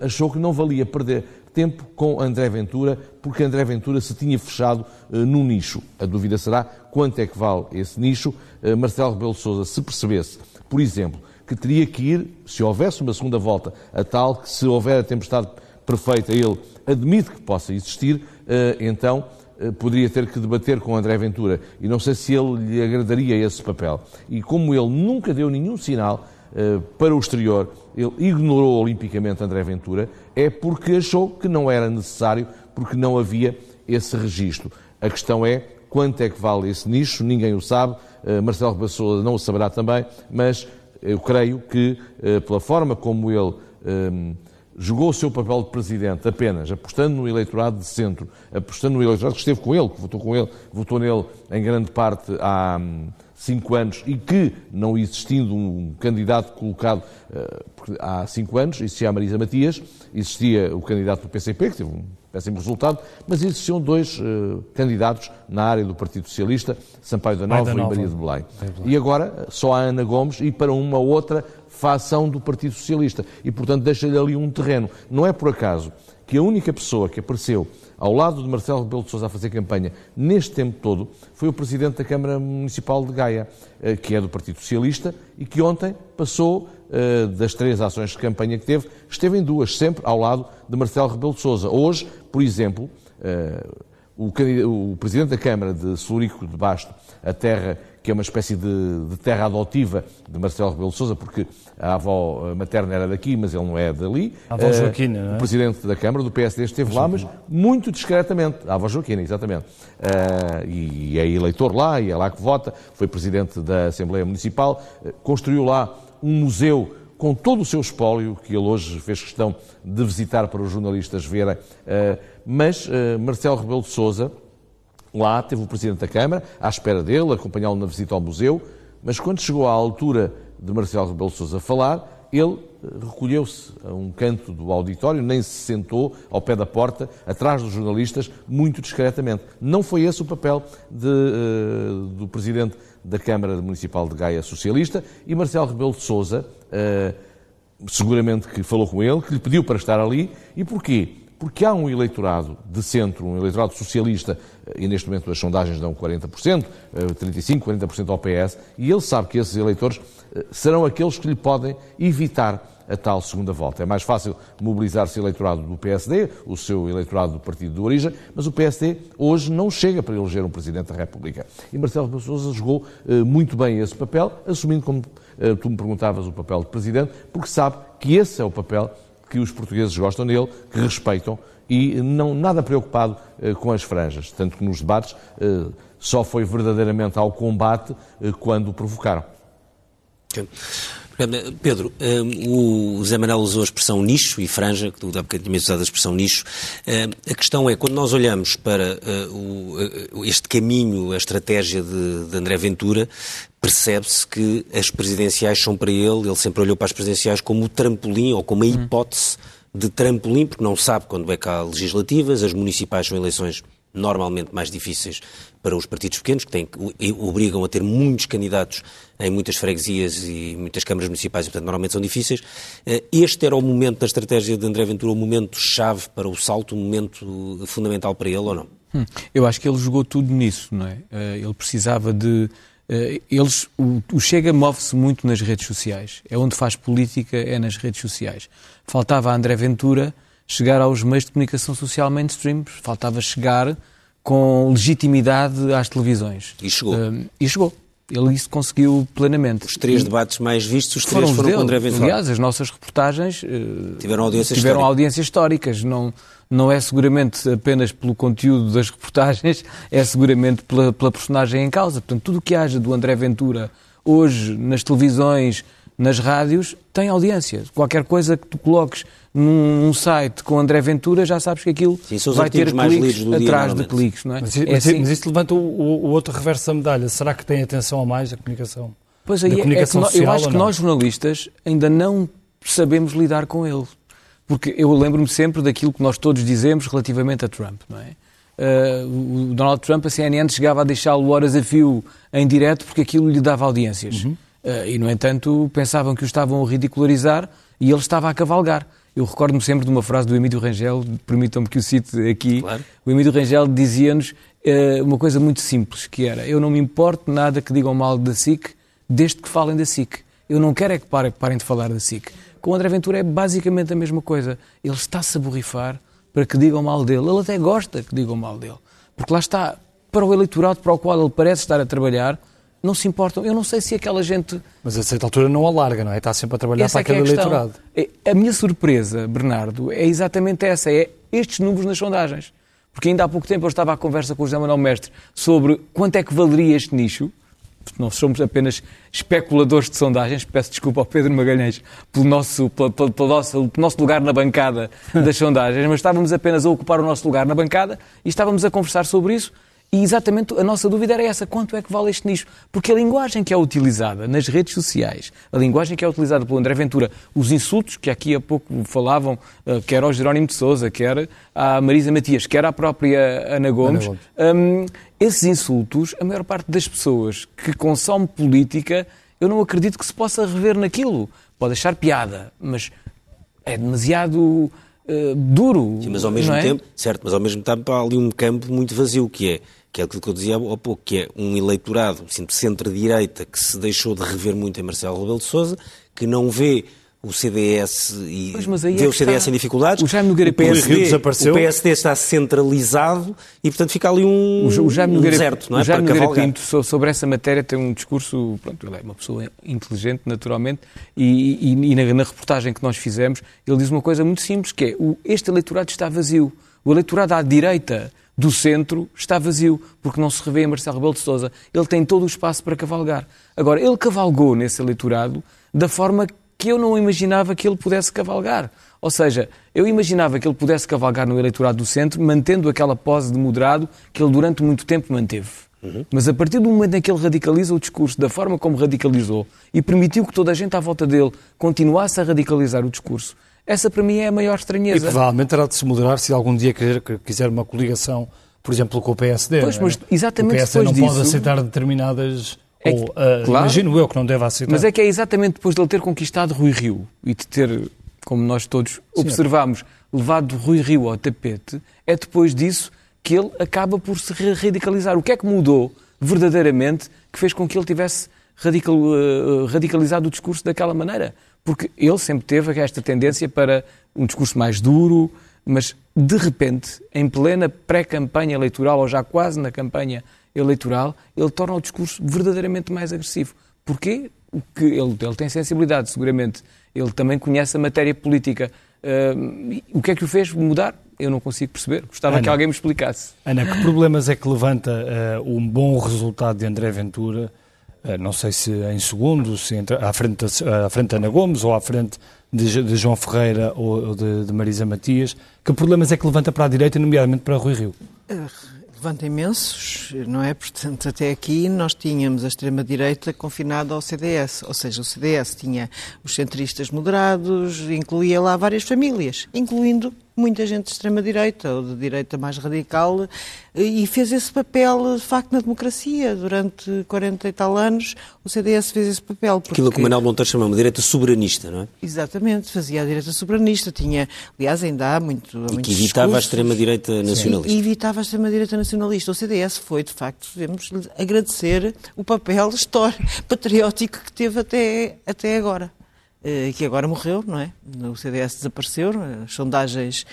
achou que não valia perder tempo com André Ventura, porque André Ventura se tinha fechado uh, no nicho. A dúvida será quanto é que vale esse nicho. Uh, Marcelo Rebelo Sousa, se percebesse, por exemplo, que teria que ir, se houvesse uma segunda volta, a tal que se houver a tempestade perfeita, ele admite que possa existir, uh, então poderia ter que debater com André Ventura. E não sei se ele lhe agradaria esse papel. E como ele nunca deu nenhum sinal para o exterior, ele ignorou olimpicamente André Ventura, é porque achou que não era necessário, porque não havia esse registro. A questão é quanto é que vale esse nicho, ninguém o sabe, eh, Marcelo Rebelo não o saberá também, mas eu creio que, eh, pela forma como ele jogou o seu papel de presidente apenas apostando no eleitorado de centro, apostando no eleitorado que esteve com ele, que votou com ele, votou nele em grande parte há cinco anos e que, não existindo um candidato colocado uh, há cinco anos, existia a Marisa Matias, existia o candidato do PCP, que teve um péssimo resultado, mas existiam dois uh, candidatos na área do Partido Socialista, Sampaio da Nova, Nova. e Maria de Belém. E agora só há Ana Gomes e para uma outra facção do Partido Socialista. E, portanto, deixa-lhe ali um terreno. Não é por acaso que a única pessoa que apareceu ao lado de Marcelo Rebelo de Sousa a fazer campanha neste tempo todo foi o Presidente da Câmara Municipal de Gaia, eh, que é do Partido Socialista e que ontem passou eh, das três ações de campanha que teve, esteve em duas, sempre ao lado de Marcelo Rebelo de Sousa. Hoje, por exemplo, eh, o, Presidente da Câmara de Solurico de Basto, a terra que é uma espécie de, de terra adotiva de Marcelo Rebelo de Sousa, porque a avó materna era daqui, mas ele não é dali. A avó Joaquina, não é? O Presidente da Câmara, do PSD, esteve lá, mas muito discretamente. A avó Joaquina, exatamente. Uh, e é eleitor lá, e é lá que vota, foi Presidente da Assembleia Municipal, uh, construiu lá um museu com todo o seu espólio, que ele hoje fez questão de visitar para os jornalistas verem, uh, mas Marcelo Rebelo de Sousa, Lá teve o Presidente da Câmara, à espera dele, acompanhá-lo na visita ao museu, mas quando chegou à altura de Marcelo Rebelo Sousa falar, ele eh, recolheu-se a um canto do auditório, nem se sentou ao pé da porta, atrás dos jornalistas, muito discretamente. Não foi esse o papel de, uh, do Presidente da Câmara Municipal de Gaia Socialista e Marcelo Rebelo de Sousa, uh, seguramente que falou com ele, que lhe pediu para estar ali. E porquê? Porque há um eleitorado de centro, um eleitorado socialista, e neste momento as sondagens dão 40%, 35%, 40% ao PS, e ele sabe que esses eleitores eh, serão aqueles que lhe podem evitar a tal segunda volta. É mais fácil mobilizar-se eleitorado do PSD, o seu eleitorado do partido de origem, mas o PSD hoje não chega para eleger um Presidente da República. E Marcelo Sousa jogou uh, muito bem esse papel, assumindo, como tu me perguntavas, o papel de Presidente, porque sabe que esse é o papel que os portugueses gostam dele, que respeitam e não nada preocupado eh, com as franjas, tanto que nos debates eh, só foi verdadeiramente ao combate eh, quando provocaram. Pedro, o Zé Manuel usou a expressão nicho e franja, que há bocadinho usado a expressão nicho. A questão é, quando nós olhamos para este caminho, a estratégia de André Ventura, percebe-se que as presidenciais são para ele, ele sempre olhou para as presidenciais como o trampolim ou como a hipótese de trampolim, porque não sabe quando é que há legislativas, as municipais são eleições normalmente mais difíceis para os partidos pequenos, que têm, obrigam a ter muitos candidatos em muitas freguesias e muitas câmaras municipais, e portanto normalmente são difíceis. Eh, este era o momento da estratégia de André Ventura, o momento-chave para o salto, o momento fundamental para ele ou não? Hum, eu acho que ele jogou tudo nisso, não é? Eh, ele precisava de eles, o, o Chega move-se muito nas redes sociais. É onde faz política, é nas redes sociais. Faltava a André Ventura chegar aos meios de comunicação social mainstream, faltava chegar com legitimidade às televisões. E chegou. Uh, e chegou. Ele isso conseguiu plenamente. Os três e debates mais vistos, os três foram, foram com André Ventura. Aliás, as nossas reportagens uh, tiveram audiências tiveram audiências históricas. Não, não é seguramente apenas pelo conteúdo das reportagens, é seguramente pela, pela personagem em causa. Portanto, tudo o que haja do André Ventura hoje nas televisões, nas rádios, tem audiência. Qualquer coisa que tu coloques num, num site com André Ventura, já sabes que aquilo Sim, vai ter cliques atrás dia, de cliques, não é? Mas, é mas, assim. mas isso levanta o, o, outro reverso da medalha. Será que tem atenção a mais a comunicação? Pois aí, é, é que no, eu acho que nós jornalistas ainda não sabemos lidar com ele. Porque eu lembro-me sempre daquilo que nós todos dizemos relativamente a Trump, não é? Uh, o Donald Trump, a CNN, chegava a deixá-lo horas a fio em direto porque aquilo lhe dava audiências. Uhum. Uh, e, no entanto, pensavam que o estavam a ridicularizar e ele estava a cavalgar. Eu recordo-me sempre de uma frase do Emílio Rangel, permitam-me que o cite aqui. Claro. O Emílio Rangel dizia-nos uh, uma coisa muito simples, que era eu não me importo nada que digam mal da SIC, desde que falem da SIC. Eu não quero é que parem, parem de falar da SIC. Com o André Ventura é basicamente a mesma coisa. Ele está-se a borrifar para que digam mal dele. Ele até gosta que digam mal dele. Porque lá está, para o eleitorado para o qual ele parece estar a trabalhar, não se importam. Eu não sei se aquela gente. Mas a certa altura não alarga, não é? Está sempre a trabalhar essa para é aquele é a eleitorado. É, a minha surpresa, Bernardo, é exatamente essa: é estes números nas sondagens. Porque ainda há pouco tempo eu estava à conversa com o José Manuel Mestre sobre quanto é que valeria este nicho. Não somos apenas especuladores de sondagens. Peço desculpa ao Pedro Magalhães pelo nosso, pelo, pelo, pelo nosso, pelo nosso lugar na bancada das sondagens, mas estávamos apenas a ocupar o nosso lugar na bancada e estávamos a conversar sobre isso e exatamente a nossa dúvida era essa: quanto é que vale este nicho? Porque a linguagem que é utilizada nas redes sociais, a linguagem que é utilizada pelo André Ventura, os insultos que aqui há pouco falavam, eh, quer ao Jerónimo de Souza, quer à Marisa Matias, quer à própria Ana Gomes, Ana Gomes. Um, esses insultos, a maior parte das pessoas que consome política, eu não acredito que se possa rever naquilo. Pode achar piada, mas é demasiado. Uh, duro. Sim, mas ao mesmo é? tempo, certo, mas ao mesmo tempo há ali um campo muito vazio que é que é aquilo que eu dizia há pouco, que é um eleitorado, de centro-direita, que se deixou de rever muito em Marcelo Rebelo de Sousa, que não vê o CDS e pois, vê é o CDS está... em dificuldades. O Jaime Nogueira o PSD, desapareceu. O PSD está centralizado e, portanto, fica ali um, o Jaime Nogueira, um deserto, não é? O Jaime Nogueira Pinto, sobre essa matéria, tem um discurso, pronto, ele é uma pessoa inteligente, naturalmente, e, e, e na, na, reportagem que nós fizemos, ele diz uma coisa muito simples, que é, o, este eleitorado está vazio. O eleitorado à direita do centro está vazio, porque não se revê em Marcelo Rebelo de Sousa. Ele tem todo o espaço para cavalgar. Agora, ele cavalgou nesse eleitorado da forma que eu não imaginava que ele pudesse cavalgar. Ou seja, eu imaginava que ele pudesse cavalgar no eleitorado do centro, mantendo aquela pose de moderado que ele durante muito tempo manteve. Uhum. Mas a partir do momento em que ele radicaliza o discurso da forma como radicalizou e permitiu que toda a gente à volta dele continuasse a radicalizar o discurso, essa para mim é a maior estranheza. E provavelmente terá de se moderar se algum dia quiser, uma coligação, por exemplo, com o PSD. Pois, mas exatamente o PSD não disso, pode aceitar determinadas... É que, ou, uh, claro, imagino eu que não deve aceitar. Mas é que é exatamente depois de ele ter conquistado Rui Rio e de ter, como nós todos observamos, levado Rui Rio ao tapete, é depois disso que ele acaba por se radicalizar. O que é que mudou verdadeiramente que fez com que ele tivesse radical, uh, radicalizado o discurso daquela maneira? Porque ele sempre teve esta tendência para um discurso mais duro, mas de repente, em plena pré-campanha eleitoral, ou já quase na campanha eleitoral, ele torna o discurso verdadeiramente mais agressivo. Porquê? Porque ele, ele tem sensibilidade, seguramente. Ele também conhece a matéria política. Uh, o que é que o fez mudar? Eu não consigo perceber. Gostava Ana, que alguém me explicasse. Ana, que problemas é que levanta uh, um bom resultado de André Ventura não sei se em segundo, se à, frente, à frente de Ana Gomes ou à frente de, de João Ferreira ou de, de, Marisa Matias, que problemas é que levanta para a direita, nomeadamente para Rui Rio? Eh, levanta imensos, não é? Portanto, até aqui nós tínhamos a extrema-direita confinada ao CDS, ou seja, o CDS tinha os centristas moderados, incluía lá várias famílias, incluindo muita gente de extrema-direita ou de direita mais radical e fez esse papel, de facto, na democracia. Durante 40 e tal anos, o CDS fez esse papel. Porque... Aquilo que o Manuel Monteiro chama uma direita soberanista, não é? Exatamente, fazia a direita soberanista. Tinha, aliás, ainda há muito. E que evitava discursos. a extrema-direita nacionalista. E, e evitava a extrema-direita nacionalista. O CDS foi, de facto, devemos agradecer o papel histórico, patriótico que teve até, até agora. E que agora morreu, não é? O CDS desapareceu, as sondagens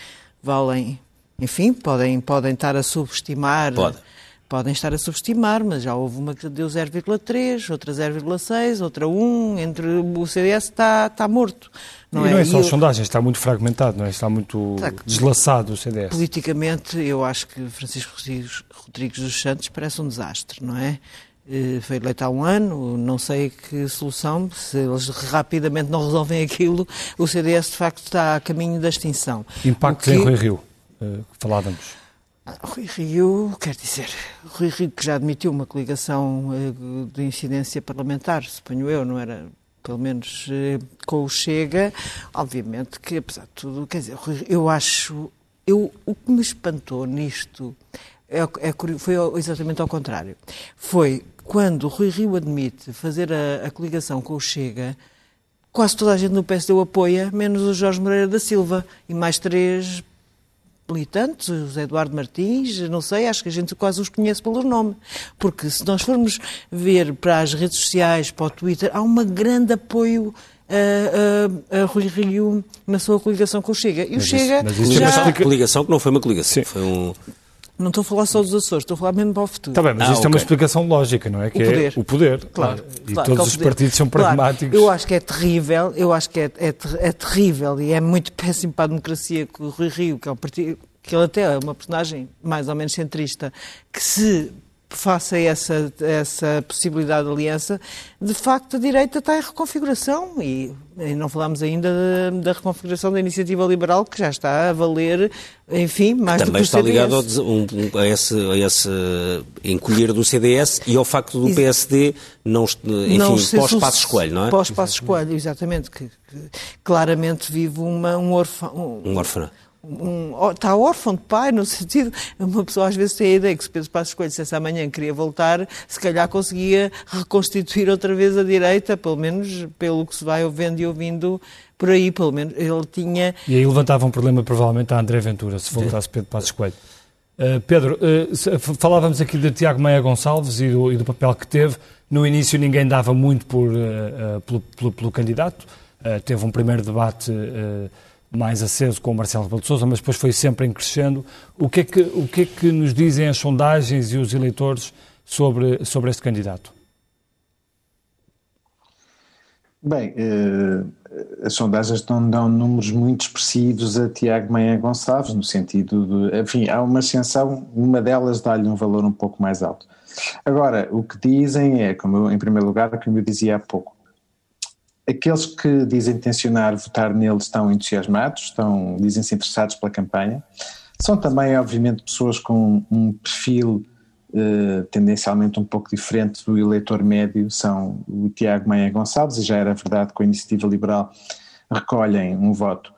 valem enfim, podem, podem estar a subestimar. Pode. Podem estar a subestimar, mas já houve uma que deu 0,3, outra 0,6, outra 1, entre o CDS está, está morto. Não e é? não é só as sondagens, está muito fragmentado, não é? Está muito está, deslaçado o CDS. Politicamente, eu acho que Francisco Rodrigues dos Santos parece um desastre, não é? Eh, foi eleito há um ano, não sei que solução, se eles rapidamente não resolvem aquilo, o CDS de facto está a caminho da extinção. Impactos que... em Rui Rio uh, falávamos? Rui Rio, quer dizer, Rui Rio que já admitiu uma coligação uh, de incidência parlamentar, suponho eu, não era pelo menos com o Chega, obviamente que, apesar de tudo, quer dizer, eu acho, eu, o que me espantou nisto é, é, foi exatamente ao contrário. Foi quando Rui Rio admite fazer a, a coligação com o Chega, quase toda a gente no PSD o apoia, menos o Jorge Moreira da Silva e mais três militantes, o José Eduardo Martins, não sei, acho que a gente quase os conhece pelo nome. Porque se nós formos ver para as redes sociais, para o Twitter, há um grande apoio a, a, a, Rui Rio na sua coligação com o Chega. E o mas Chega isso, mas isso já... coligação que não foi uma coligação, Sim. foi um... Não estou a falar só dos Açores, estou a falar mesmo para o futuro. Está bem, mas ah, isto okay. é uma explicação lógica, não é? Que o poder. É o poder. Claro. E claro, todos os partidos são pragmáticos. Claro. Eu acho que é terrível, eu acho que é, é, é, terrível e é muito péssimo para a democracia que o Rui Rio, que é um partido que ele até é uma personagem mais ou menos centrista, que se faça essa, essa possibilidade de aliança, de facto a direita está em reconfiguração e, e não falamos ainda da, da, reconfiguração da iniciativa liberal que já está a valer, enfim, mais Também do que está ligado ao, um, a, esse, a esse encolher do CDS e ao facto do PSD não, enfim, pós-passo escolho, não é? Pós-passo escolho, exatamente, que, que, claramente vive uma, um órfão... Um, um órfão um, está órfão de pai, no sentido, uma pessoa às vezes tem a ideia que se Pedro Passos Coelho, se essa amanhã queria voltar, se calhar conseguia reconstituir outra vez a direita, pelo menos pelo que se vai ouvindo e ouvindo por aí, pelo menos ele tinha... E aí levantava um problema provavelmente a André Ventura, se voltasse Pedro Passos Coelho. Uh, Pedro, uh, falávamos aqui de Tiago Meia Gonçalves e do, e do, papel que teve. No início ninguém dava muito por, uh, pelo, pelo, pelo, candidato. teve um primeiro debate mais aceso com o Marcelo Rebelo de Sousa, mas depois foi sempre em crescendo. O que, é que, o que é que nos dizem as sondagens e os eleitores sobre, sobre este candidato? Bem, eh, as sondagens não dão números muito expressivos a Tiago Meia Gonçalves, no sentido de, enfim, há uma ascensão, uma delas dá-lhe um valor um pouco mais alto. Agora, o que dizem é, como eu, em primeiro lugar, como eu dizia há pouco, Aqueles que dizem tensionar votar nele estão entusiasmados, estão, dizem-se interessados pela campanha. São também, obviamente, pessoas com um perfil eh, tendencialmente um pouco diferente do eleitor médio, são o Tiago Meia Gonçalves, e já era verdade com a Iniciativa Liberal, recolhem um voto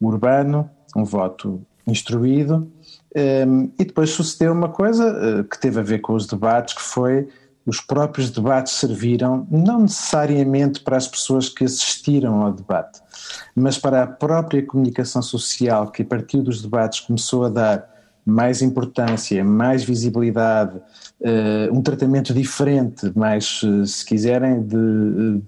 urbano, um voto instruído, eh, e depois sucedeu uma coisa eh, que teve a ver com os debates, que foi os próprios debates serviram não necessariamente para as pessoas que assistiram ao debate, mas para a própria comunicação social que a partir dos debates começou a dar mais importância, mais visibilidade, uh, um tratamento diferente, mais, uh, se quiserem, de,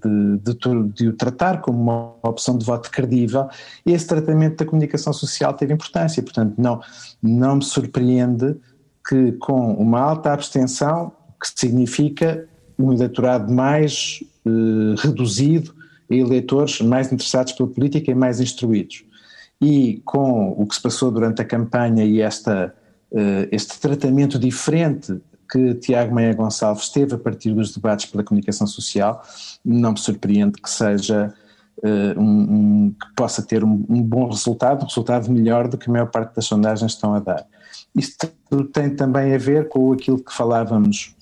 de, de, de, o tratar como uma opção de voto credível, esse tratamento da comunicação social teve importância. Portanto, não, não me surpreende que com uma alta abstenção que significa um eleitorado mais eh, reduzido a eleitores mais interessados pela política e mais instruídos. E com o que se passou durante a campanha e esta, eh, este tratamento diferente que Tiago Meia Gonçalves teve a partir dos debates pela comunicação social, não me surpreende que seja uh, um, um, que possa ter um, um, bom resultado, um resultado melhor do que a maior parte das sondagens estão a dar. Isto tem também a ver com aquilo que falávamos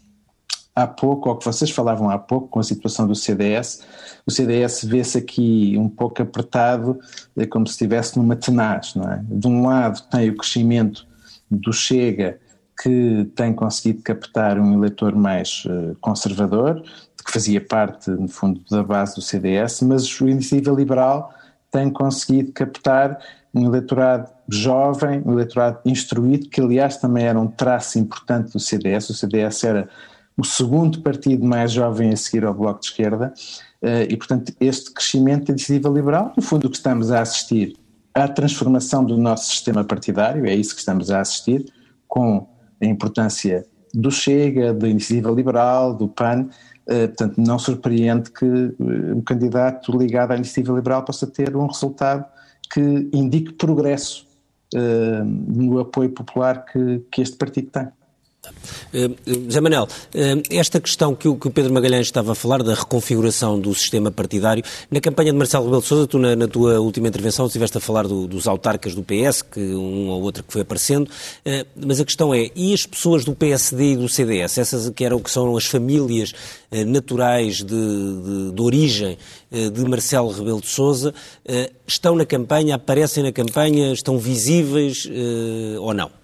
há pouco, ou que vocês falavam há pouco, com a situação do CDS, o CDS vê-se aqui um pouco apertado, é como se estivesse numa tenaz, não é? De um lado tem o crescimento do Chega, que tem conseguido captar um eleitor mais uh, conservador, que fazia parte, no fundo, da base do CDS, mas o Iniciativa Liberal tem conseguido captar um eleitorado jovem, um eleitorado instruído, que aliás também era um traço importante do CDS. O CDS era o segundo partido mais jovem a seguir ao Bloco de Esquerda, eh, e portanto este crescimento da iniciativa liberal, no fundo o que estamos a assistir à transformação do nosso sistema partidário, é isso que estamos a assistir, com a importância do Chega, da iniciativa liberal, do PAN, eh, portanto não surpreende que eh, um candidato ligado à iniciativa liberal possa ter um resultado que indique progresso no apoio popular que, que este partido tem. José Manel, uh, esta questão que o, Pedro Magalhães estava a falar, da reconfiguração do sistema partidário, na campanha de Marcelo Rebelo de Sousa, tu na, na tua última intervenção estiveste a falar do, dos autarcas do PS, que um ou outro que foi aparecendo, uh, mas a questão é, e as pessoas do PSD e do CDS, essas que, eram, que são as famílias naturais de, de, de origem de Marcelo Rebelo de Sousa, estão na campanha, aparecem na campanha, estão visíveis ou não?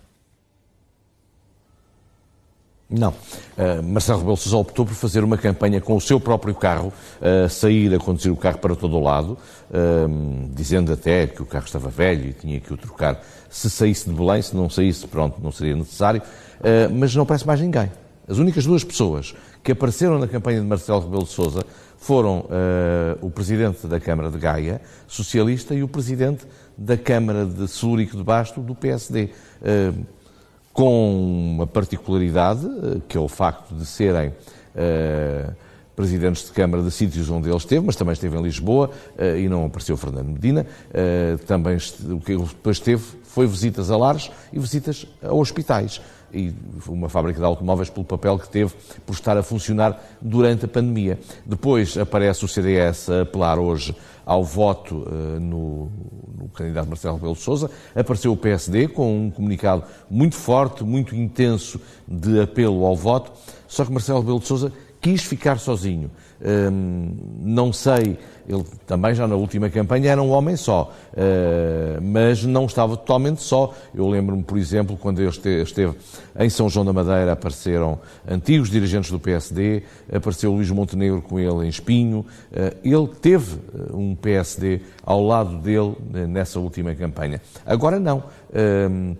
Não. Uh, Marcelo Rebelo Sousa optou por fazer uma campanha com o seu próprio carro, uh, sair a conduzir o carro para todo o lado, uh, dizendo até que o carro estava velho e tinha que o trocar. Se saísse de Belém, se não saísse, pronto, não seria necessário, mas não aparece mais ninguém. As únicas duas pessoas que apareceram na campanha de Marcelo Rebelo Sousa foram o Presidente da Câmara de Gaia, socialista, e o Presidente da Câmara de Celúrico de Basto, do PSD com uma particularidade, eh, que é o facto de serem uh, presidentes de Câmara de sítios onde ele esteve, mas também esteve em Lisboa uh, e não apareceu Fernando Medina. Uh, também o que depois teve foi visitas a lares e visitas a hospitais e uma fábrica de automóveis pelo papel que teve por estar a funcionar durante a pandemia. Depois aparece o CDS a apelar hoje ao voto uh, no, no, candidato Marcelo Rebelo Sousa. Apareceu o PSD com um comunicado muito forte, muito intenso de apelo ao voto, só que Marcelo Rebelo de Sousa quis ficar sozinho. Hum, não sei, ele também já na última campanha era um homem só, uh, mas não estava totalmente só. Eu lembro-me, por exemplo, quando ele esteve em São João da Madeira, apareceram antigos dirigentes do PSD, apareceu Luís Montenegro com ele em Espinho. Uh, ele teve um PSD ao lado dele nessa última campanha. Agora não. Hum,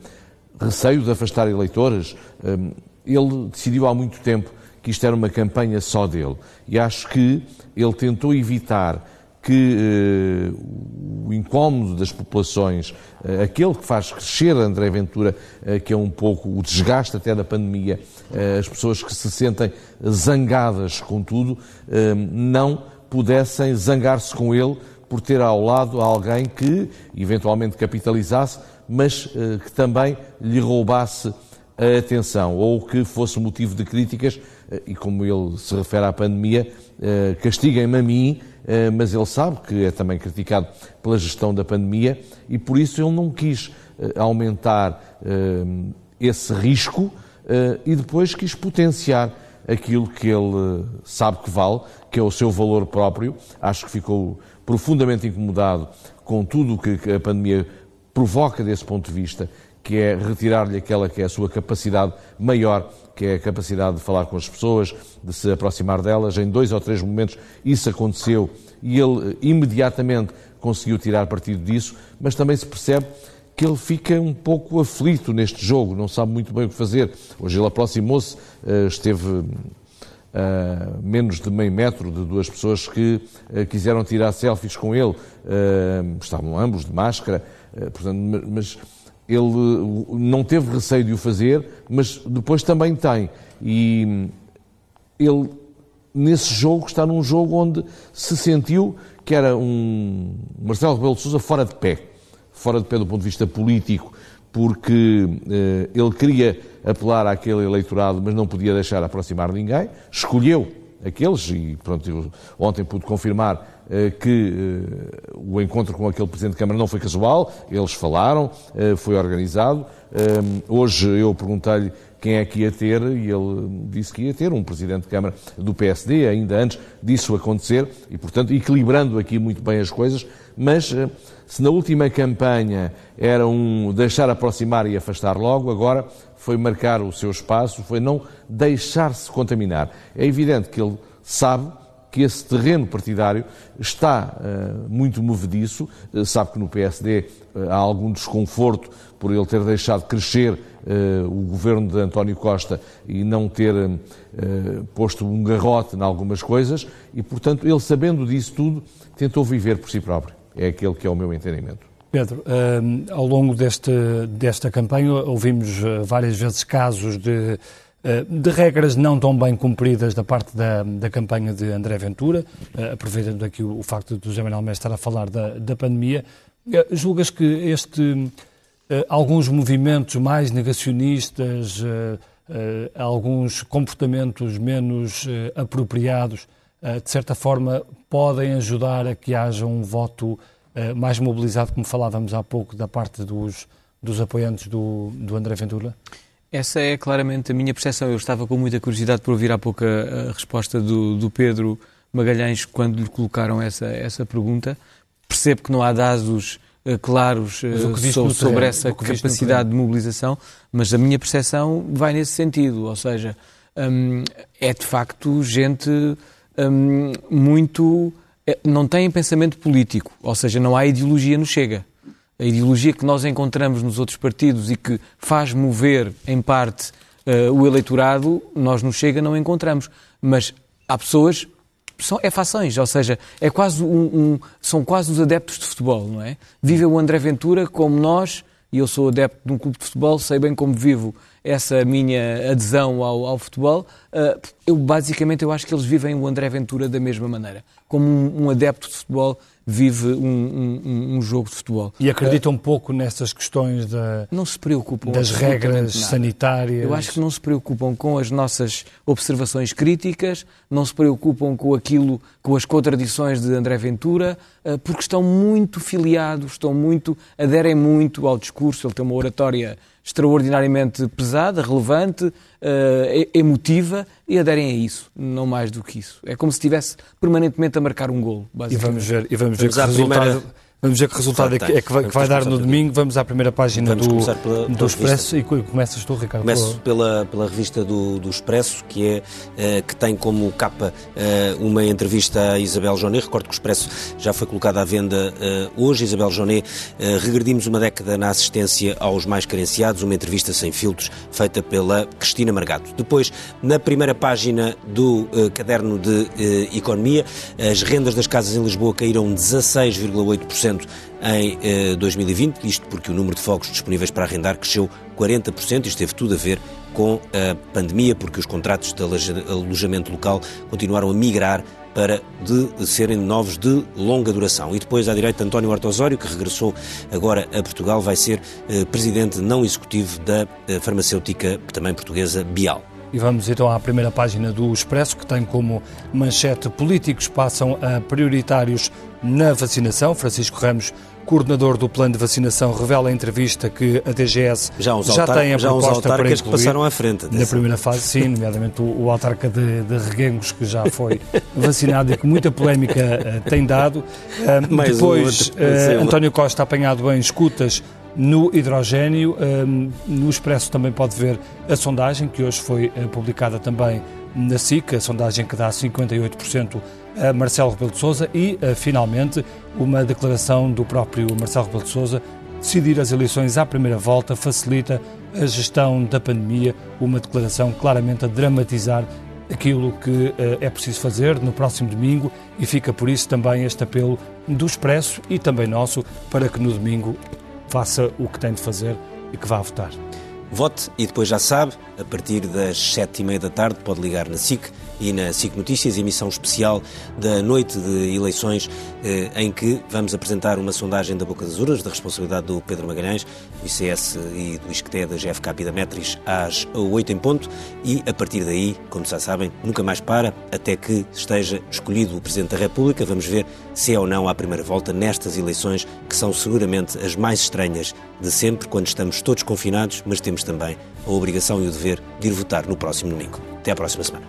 receio de afastar eleitores. Hum, ele decidiu há muito tempo que isto era uma campanha só dele. E acho que ele tentou evitar que uh, o incómodo das populações, uh, aquele que faz crescer André Ventura, uh, que é um pouco o desgaste até da pandemia, as pessoas que se sentem zangadas com tudo, não pudessem zangar-se com ele por ter ao lado alguém que eventualmente capitalizasse, mas que também lhe roubasse a atenção ou que fosse motivo de críticas, eh, e como ele se refere à pandemia, eh, castiguem-me a mim, eh, mas ele sabe que é também criticado pela gestão da pandemia e por isso ele não quis aumentar esse risco e depois quis potenciar aquilo que ele sabe que vale, que é o seu valor próprio. Acho que ficou profundamente incomodado com tudo o que a pandemia provoca desse ponto de vista que é retirar-lhe aquela que é a sua capacidade maior, que é a capacidade de falar com as pessoas, de se aproximar delas. Em dois ou três momentos isso aconteceu e ele eh, imediatamente conseguiu tirar partido disso, mas também se percebe que ele fica um pouco aflito neste jogo, não sabe muito bem o que fazer. Hoje ele aproximou-se, eh, esteve a menos de meio metro de duas pessoas que eh, quiseram tirar selfies com ele. Estavam ambos de máscara, portanto, mas ele não teve receio de o fazer, mas depois também tem. E ele, nesse jogo, está num jogo onde se sentiu que era um Marcelo Rebelo de Sousa fora de pé. Fora de pé do ponto de vista político, porque eh, ele queria apelar àquele eleitorado, mas não podia deixar aproximar ninguém. Escolheu aqueles, e pronto, ontem pude confirmar que o encontro com aquele Presidente de Câmara não foi casual, eles falaram, foi organizado. Hoje eu perguntei-lhe quem é que ia ter, e ele disse que ia ter um Presidente de Câmara do PSD, ainda antes disso acontecer, e, portanto, equilibrando aqui muito bem as coisas, mas se na última campanha era um deixar aproximar e afastar logo, agora foi marcar o seu espaço, foi não deixar-se contaminar. É evidente que ele sabe que esse terreno partidário está uh, muito movediço, uh, sabe que no PSD uh, eh, há algum desconforto por ele ter deixado crescer o governo de António Costa e não ter posto um garrote em algumas coisas, e portanto ele, sabendo disso tudo, tentou viver por si próprio. É aquele que é o meu entendimento. Pedro, ao longo deste, desta campanha ouvimos várias vezes casos de, de regras não tão bem cumpridas da parte da, da campanha de André Ventura, aproveitando aqui o, o, facto de José Manuel Mestre estar a falar da, da pandemia. julgas que este, alguns movimentos mais negacionistas, alguns comportamentos menos apropriados, de certa forma, podem ajudar a que haja um voto eh, mais mobilizado, como falávamos há pouco, da parte dos, dos apoiantes do, do André Ventura? Essa é claramente a minha percepção. Eu estava com muita curiosidade por ouvir há pouco a, a resposta do, do, Pedro Magalhães quando lhe colocaram essa, essa pergunta. Percebo que não há dados uh, claros uh, sobre, sobre, essa capacidade de mobilização, mas a minha percepção vai nesse sentido. Ou seja, um, é de facto gente um, muito é, não têm pensamento político, ou seja, não há ideologia no Chega. A ideologia que nós encontramos nos outros partidos e que faz mover, em parte, uh, o eleitorado, nós no Chega não encontramos. Mas há pessoas são, é fações, ou seja, é quase um, um, são quase os adeptos de futebol, não é? Vive o André Ventura como nós, e eu sou adepto de um clube de futebol, sei bem como vivo essa minha adesão ao, ao futebol, uh, eu basicamente eu acho que eles vivem o André Ventura da mesma maneira. Como um, um adepto de futebol vive um, um, um, jogo de futebol. E acreditam um pouco nessas questões da, não se preocupam das regras nada. sanitárias? Eu acho que não se preocupam com as nossas observações críticas, não se preocupam com aquilo, com as contradições de André Ventura, ah, porque estão muito filiados, estão muito, aderem muito ao discurso, ele tem uma oratória extraordinariamente pesada, relevante, uh, emotiva e aderem a isso, não mais do que isso. É como se estivesse permanentemente a marcar um golo. E vamos ver, e vamos ver que resultado... Primeira Vamos ver que resultado é que, é que vai, dar no domingo. Vamos à primeira página do, pela, do Expresso e começas tu, Ricardo. Começo pela, pela revista do, do Expresso, que, é, uh, que tem como capa uh, uma entrevista a Isabel Jonet. Recordo que o Expresso já foi colocado à venda uh, hoje. Isabel Jonet, regredimos uma década na assistência aos mais carenciados, uma entrevista sem filtros feita pela Cristina Margato. Depois, na primeira página do caderno de Economia, as rendas das casas em Lisboa caíram 16,8% em eh, 2020, isto porque o número de fogos disponíveis para arrendar cresceu 40%, isto teve tudo a ver com a pandemia, porque os contratos de alojamento local continuaram a migrar para de serem novos de longa duração. E depois, à direita, António Horta Osório, que regressou agora a Portugal, vai ser eh, presidente não executivo da eh, farmacêutica também portuguesa Bial. E vamos então à primeira página do Expresso, que tem como manchete políticos passam a prioritários na vacinação. Francisco Ramos, coordenador do plano de vacinação, revela em entrevista que a DGS já, já tem a já proposta para incluir, que passaram à frente. Na primeira fase, sim, nomeadamente o, o autarca de, de Reguengos, que já foi vacinado e que muita polémica uh, tem dado. Uh, depois, uh, António Costa apanhado em escutas no hidrogênio. No Expresso também pode ver a sondagem, que hoje foi publicada também na SIC, a sondagem que dá 58% a Marcelo Rebelo de Sousa e, eh, finalmente, uma declaração do próprio Marcelo Rebelo de Sousa decidir as eleições à primeira volta facilita a gestão da pandemia, uma declaração claramente a dramatizar aquilo que uh, é preciso fazer no próximo domingo e fica por isso também este apelo do Expresso e também nosso para que no domingo faça o que tem de fazer e que vá votar. Vote e depois já sabe, a partir das sete e meia da tarde pode ligar na SIC e na SIC Notícias, emissão especial da noite de eleições, eh, em que vamos apresentar uma sondagem da Boca das Urnas, da responsabilidade do Pedro Magalhães, do ICS e do ISCTE, da GFK e da Metris, às 8 em ponto, e a partir daí, como já sabem, nunca mais para, até que esteja escolhido o Presidente da República. Vamos ver se é ou não à primeira volta nestas eleições, que são seguramente as mais estranhas de sempre, quando estamos todos confinados, mas temos também a obrigação e o dever de ir votar no próximo domingo. Até à próxima semana.